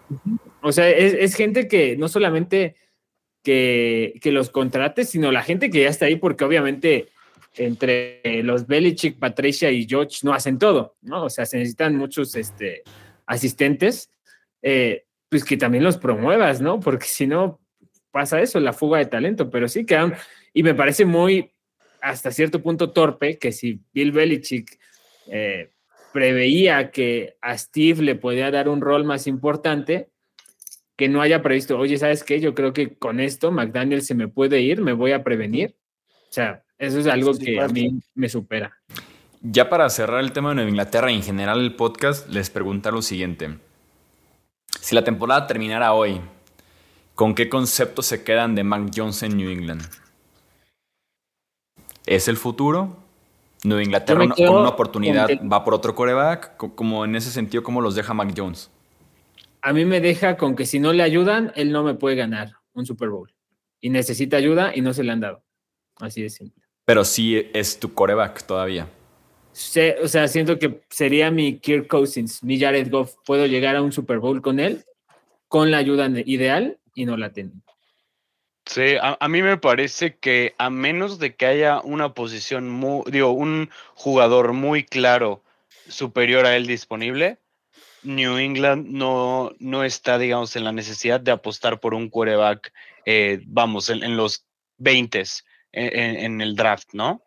o sea, es, es gente que no solamente que, que los contrate, sino la gente que ya está ahí, porque obviamente entre los Belichick, Patricia y George no hacen todo, ¿no? O sea, se necesitan muchos este, asistentes, eh, pues que también los promuevas, ¿no? Porque si no pasa eso, la fuga de talento, pero sí quedan, y me parece muy, hasta cierto punto torpe, que si Bill Belichick eh, preveía que a Steve le podía dar un rol más importante, que no haya previsto, oye, ¿sabes qué? Yo creo que con esto McDaniel se me puede ir, me voy a prevenir. O sea, eso es algo que a mí me supera. Ya para cerrar el tema de Nueva Inglaterra y en general el podcast, les pregunta lo siguiente. Si la temporada terminara hoy, ¿con qué conceptos se quedan de Mac Jones en New England? ¿Es el futuro? ¿Nueva Inglaterra una- con una oportunidad con que- va por otro coreback? Co- Como en ese sentido, ¿cómo los deja Mac Jones? A mí me deja con que si no le ayudan, él no me puede ganar un Super Bowl. Y necesita ayuda y no se le han dado. Así de simple. Pero sí es tu coreback todavía. O sea, siento que sería mi Kirk Cousins, mi Jared Goff. Puedo llegar a un Super Bowl con él, con la ayuda ideal y no la tengo. Sí, a, a mí me parece que a menos de que haya una posición muy, digo, un jugador muy claro superior a él disponible, New England no, no está, digamos, en la necesidad de apostar por un quarterback, eh, vamos, en, los 20 en, en- en el draft, ¿no?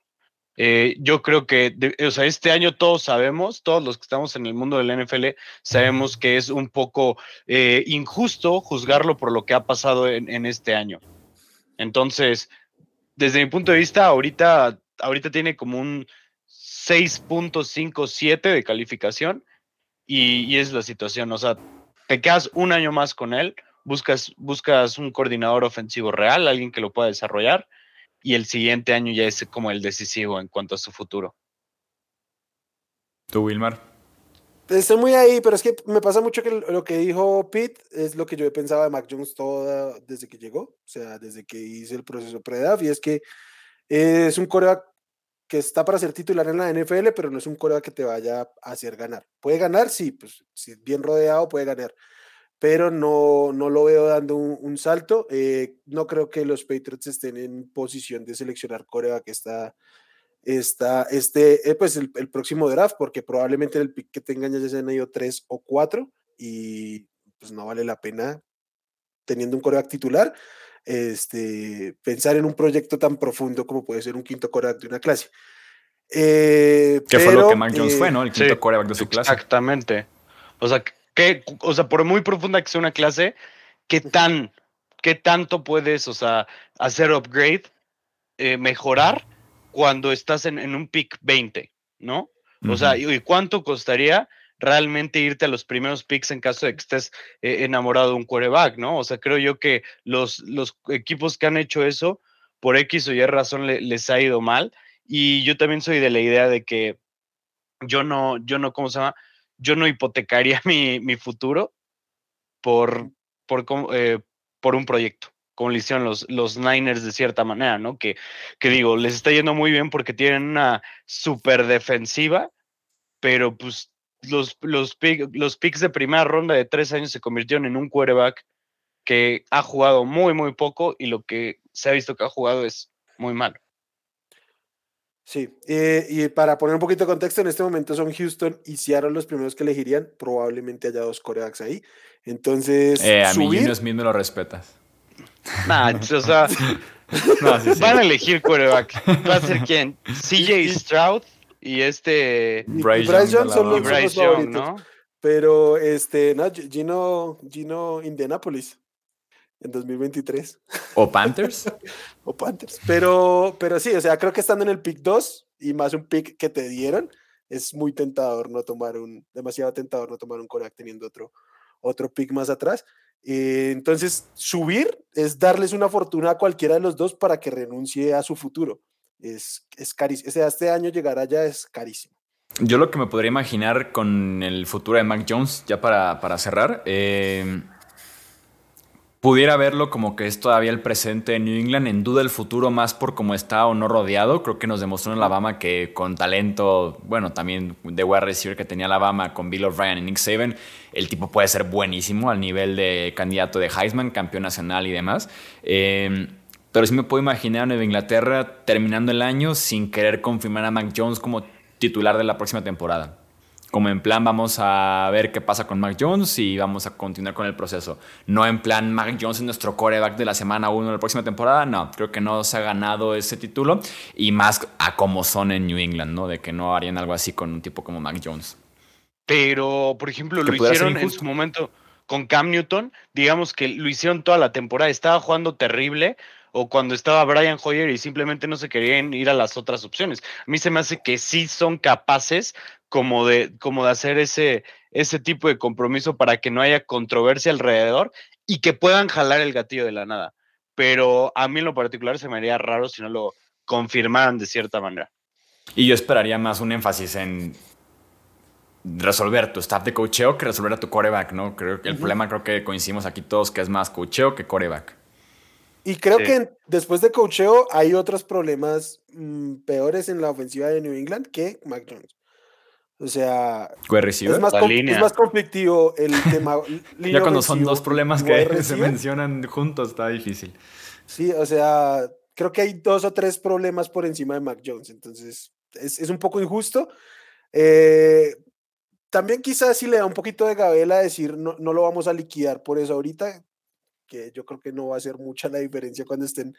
Eh, yo creo que, de- o sea, este año todos sabemos, todos los que estamos en el mundo del NFL, sabemos que es un poco eh, injusto juzgarlo por lo que ha pasado en, en este año. Entonces, desde mi punto de vista, ahorita, ahorita tiene como un 6.57 de calificación y, y es la situación. O sea, te quedas un año más con él, buscas, buscas un coordinador ofensivo real, alguien que lo pueda desarrollar y el siguiente año ya es como el decisivo en cuanto a su futuro. ¿Tú, Wilmar? Estoy muy ahí, pero es que me pasa mucho que lo que dijo Pete es lo que yo he pensado de Mac Jones toda desde que llegó, o sea, desde que hice el proceso pre-draft, y es que es un coreback que está para ser titular en la NFL, pero no es un coreback que te vaya a hacer ganar. Puede ganar, sí, pues si es bien rodeado puede ganar, pero no, no lo veo dando un, un salto. Eh, no creo que los Patriots estén en posición de seleccionar coreback esta, esta, este, eh, pues el, el próximo draft, porque probablemente el pick que tengan ya se han ido tres o cuatro y pues no vale la pena teniendo un coreback titular, este, pensar en un proyecto tan profundo como puede ser un quinto coreback de una clase. Eh, Que fue lo que Mac Jones eh, fue, ¿no? El quinto sí, coreback de su clase. Exactamente. O sea, que, o sea, por muy profunda que sea una clase, ¿qué tan, qué tanto puedes, o sea, hacer upgrade, eh, mejorar cuando estás en, en un pick 20, ¿no? O sea. ¿y y cuánto costaría realmente irte a los primeros picks en caso de que estés eh, enamorado de un quarterback, ¿no? O sea, creo yo que los, los equipos que han hecho eso, por X o Y razón, le- les ha ido mal. Y yo también soy de la idea de que yo no, yo no, ¿cómo se llama? Yo no hipotecaría mi, mi futuro por, por, eh, por un proyecto, como le hicieron los, los Niners de cierta manera, ¿no? Que, que digo, les está yendo muy bien porque tienen una super defensiva, pero pues los, los, pick- los picks de primera ronda de tres años se convirtieron en un quarterback que ha jugado muy, muy poco y lo que se ha visto que ha jugado es muy malo. Sí, eh, y para poner un poquito de contexto, en este momento son Houston y Seattle los primeros que elegirían. Probablemente haya dos corebacks ahí. Entonces, Eh, a mí subir, Gino Smith me lo respetas. Nah, o sea, No, sí, sí. van a elegir quarterback. ¿Va a ser quién? CJ Stroud y este. Bryce Bryce, Young son los, son los Bryce Young, favoritos. ¿no? Pero este, no, Gino, Gino Indianapolis en 2023 ¿O Panthers? o Panthers. Pero, pero sí, o sea, creo que estando en el pick 2 y más un pick que te dieron, es muy tentador no tomar un, demasiado tentador no tomar un coreback teniendo otro, otro pick más atrás. Eh, entonces, subir es darles una fortuna a cualquiera de los dos para que renuncie a su futuro. Es, es carísimo. O sea, este año llegar allá es carísimo. Yo lo que me podría imaginar con el futuro de Mac Jones, ya para, para cerrar, eh, pudiera verlo como que es todavía el presente de New England, en duda el futuro más por cómo está o no rodeado. Creo que nos demostró en Alabama que con talento, bueno, también de wide receiver que tenía Alabama con Bill O'Brien y Nick Saban, el tipo puede ser buenísimo al nivel de candidato de Heisman, campeón nacional y demás. Eh, pero sí me puedo imaginar a Nueva Inglaterra terminando el año sin querer confirmar a Mac Jones como titular de la próxima temporada como en plan vamos a ver qué pasa con Mac Jones y vamos a continuar con el proceso. No en plan Mac Jones es nuestro coreback de la semana 1 de la próxima temporada, no, creo que no se ha ganado ese título y más a como son en New England, ¿no? De que no harían algo así con un tipo como Mac Jones. Pero, por ejemplo, lo hicieron en su momento con Cam Newton, digamos que lo hicieron toda la temporada, estaba jugando terrible, o cuando estaba Brian Hoyer y simplemente no se querían ir a las otras opciones. A mí se me hace que sí son capaces como de, como de hacer ese, ese tipo de compromiso para que no haya controversia alrededor y que puedan jalar el gatillo de la nada. Pero a mí en lo particular se me haría raro si no lo confirmaran de cierta manera. Y yo esperaría más un énfasis en resolver tu staff de cocheo que resolver a tu coreback, ¿no? Creo que el problema, creo que coincidimos aquí todos, que es más cocheo que coreback. Y creo que después de cocheo hay otros problemas mm, peores en la ofensiva de New England que Mac Jones. O sea, es más, es más, conflictivo el tema. ya cuando son dos problemas que se mencionan juntos, está difícil. Sí, o sea, creo que hay dos o tres problemas por encima de Mac Jones, entonces es, es un poco injusto. Eh, también quizás si le da un poquito de gabela decir no, no lo vamos a liquidar por eso ahorita, que yo creo que no va a ser mucha la diferencia cuando estén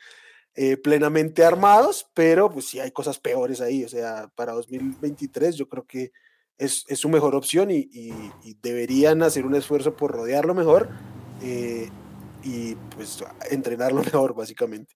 eh, plenamente armados, pero pues sí hay cosas peores ahí, o sea, para 2023 yo creo que es, su mejor opción y, deberían hacer un esfuerzo por rodearlo mejor eh, y pues entrenarlo mejor, básicamente.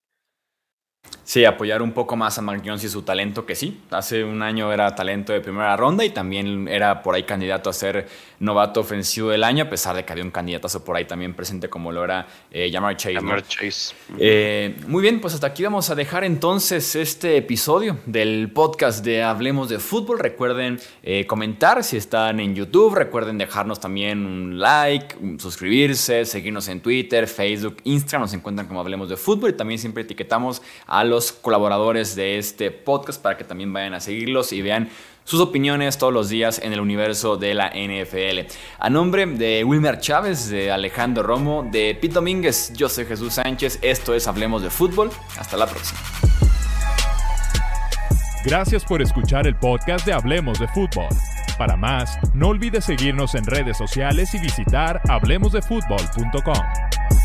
Sí, apoyar un poco más a Mark Jones y su talento, que sí, hace un año era talento de primera ronda y también era por ahí candidato a ser novato ofensivo del año, a pesar de que había un candidatazo por ahí también presente como lo era eh, Jamar Chase. Chase. Eh, muy bien, pues hasta aquí vamos a dejar entonces este episodio del podcast de Hablemos de Fútbol. Recuerden eh, comentar si están en YouTube, recuerden dejarnos también un like, suscribirse, seguirnos en Twitter, Facebook, Instagram, nos encuentran como Hablemos de Fútbol y también siempre etiquetamos a los colaboradores de este podcast para que también vayan a seguirlos y vean sus opiniones todos los días en el universo de la NFL. A nombre de Wilmer Chávez, de Alejandro Romo, de Pete Domínguez, yo soy Jesús Sánchez, esto es Hablemos de Fútbol, hasta la próxima. Gracias por escuchar el podcast de Hablemos de Fútbol. Para más, no olvides seguirnos en redes sociales y visitar hablemosdefutbol.com.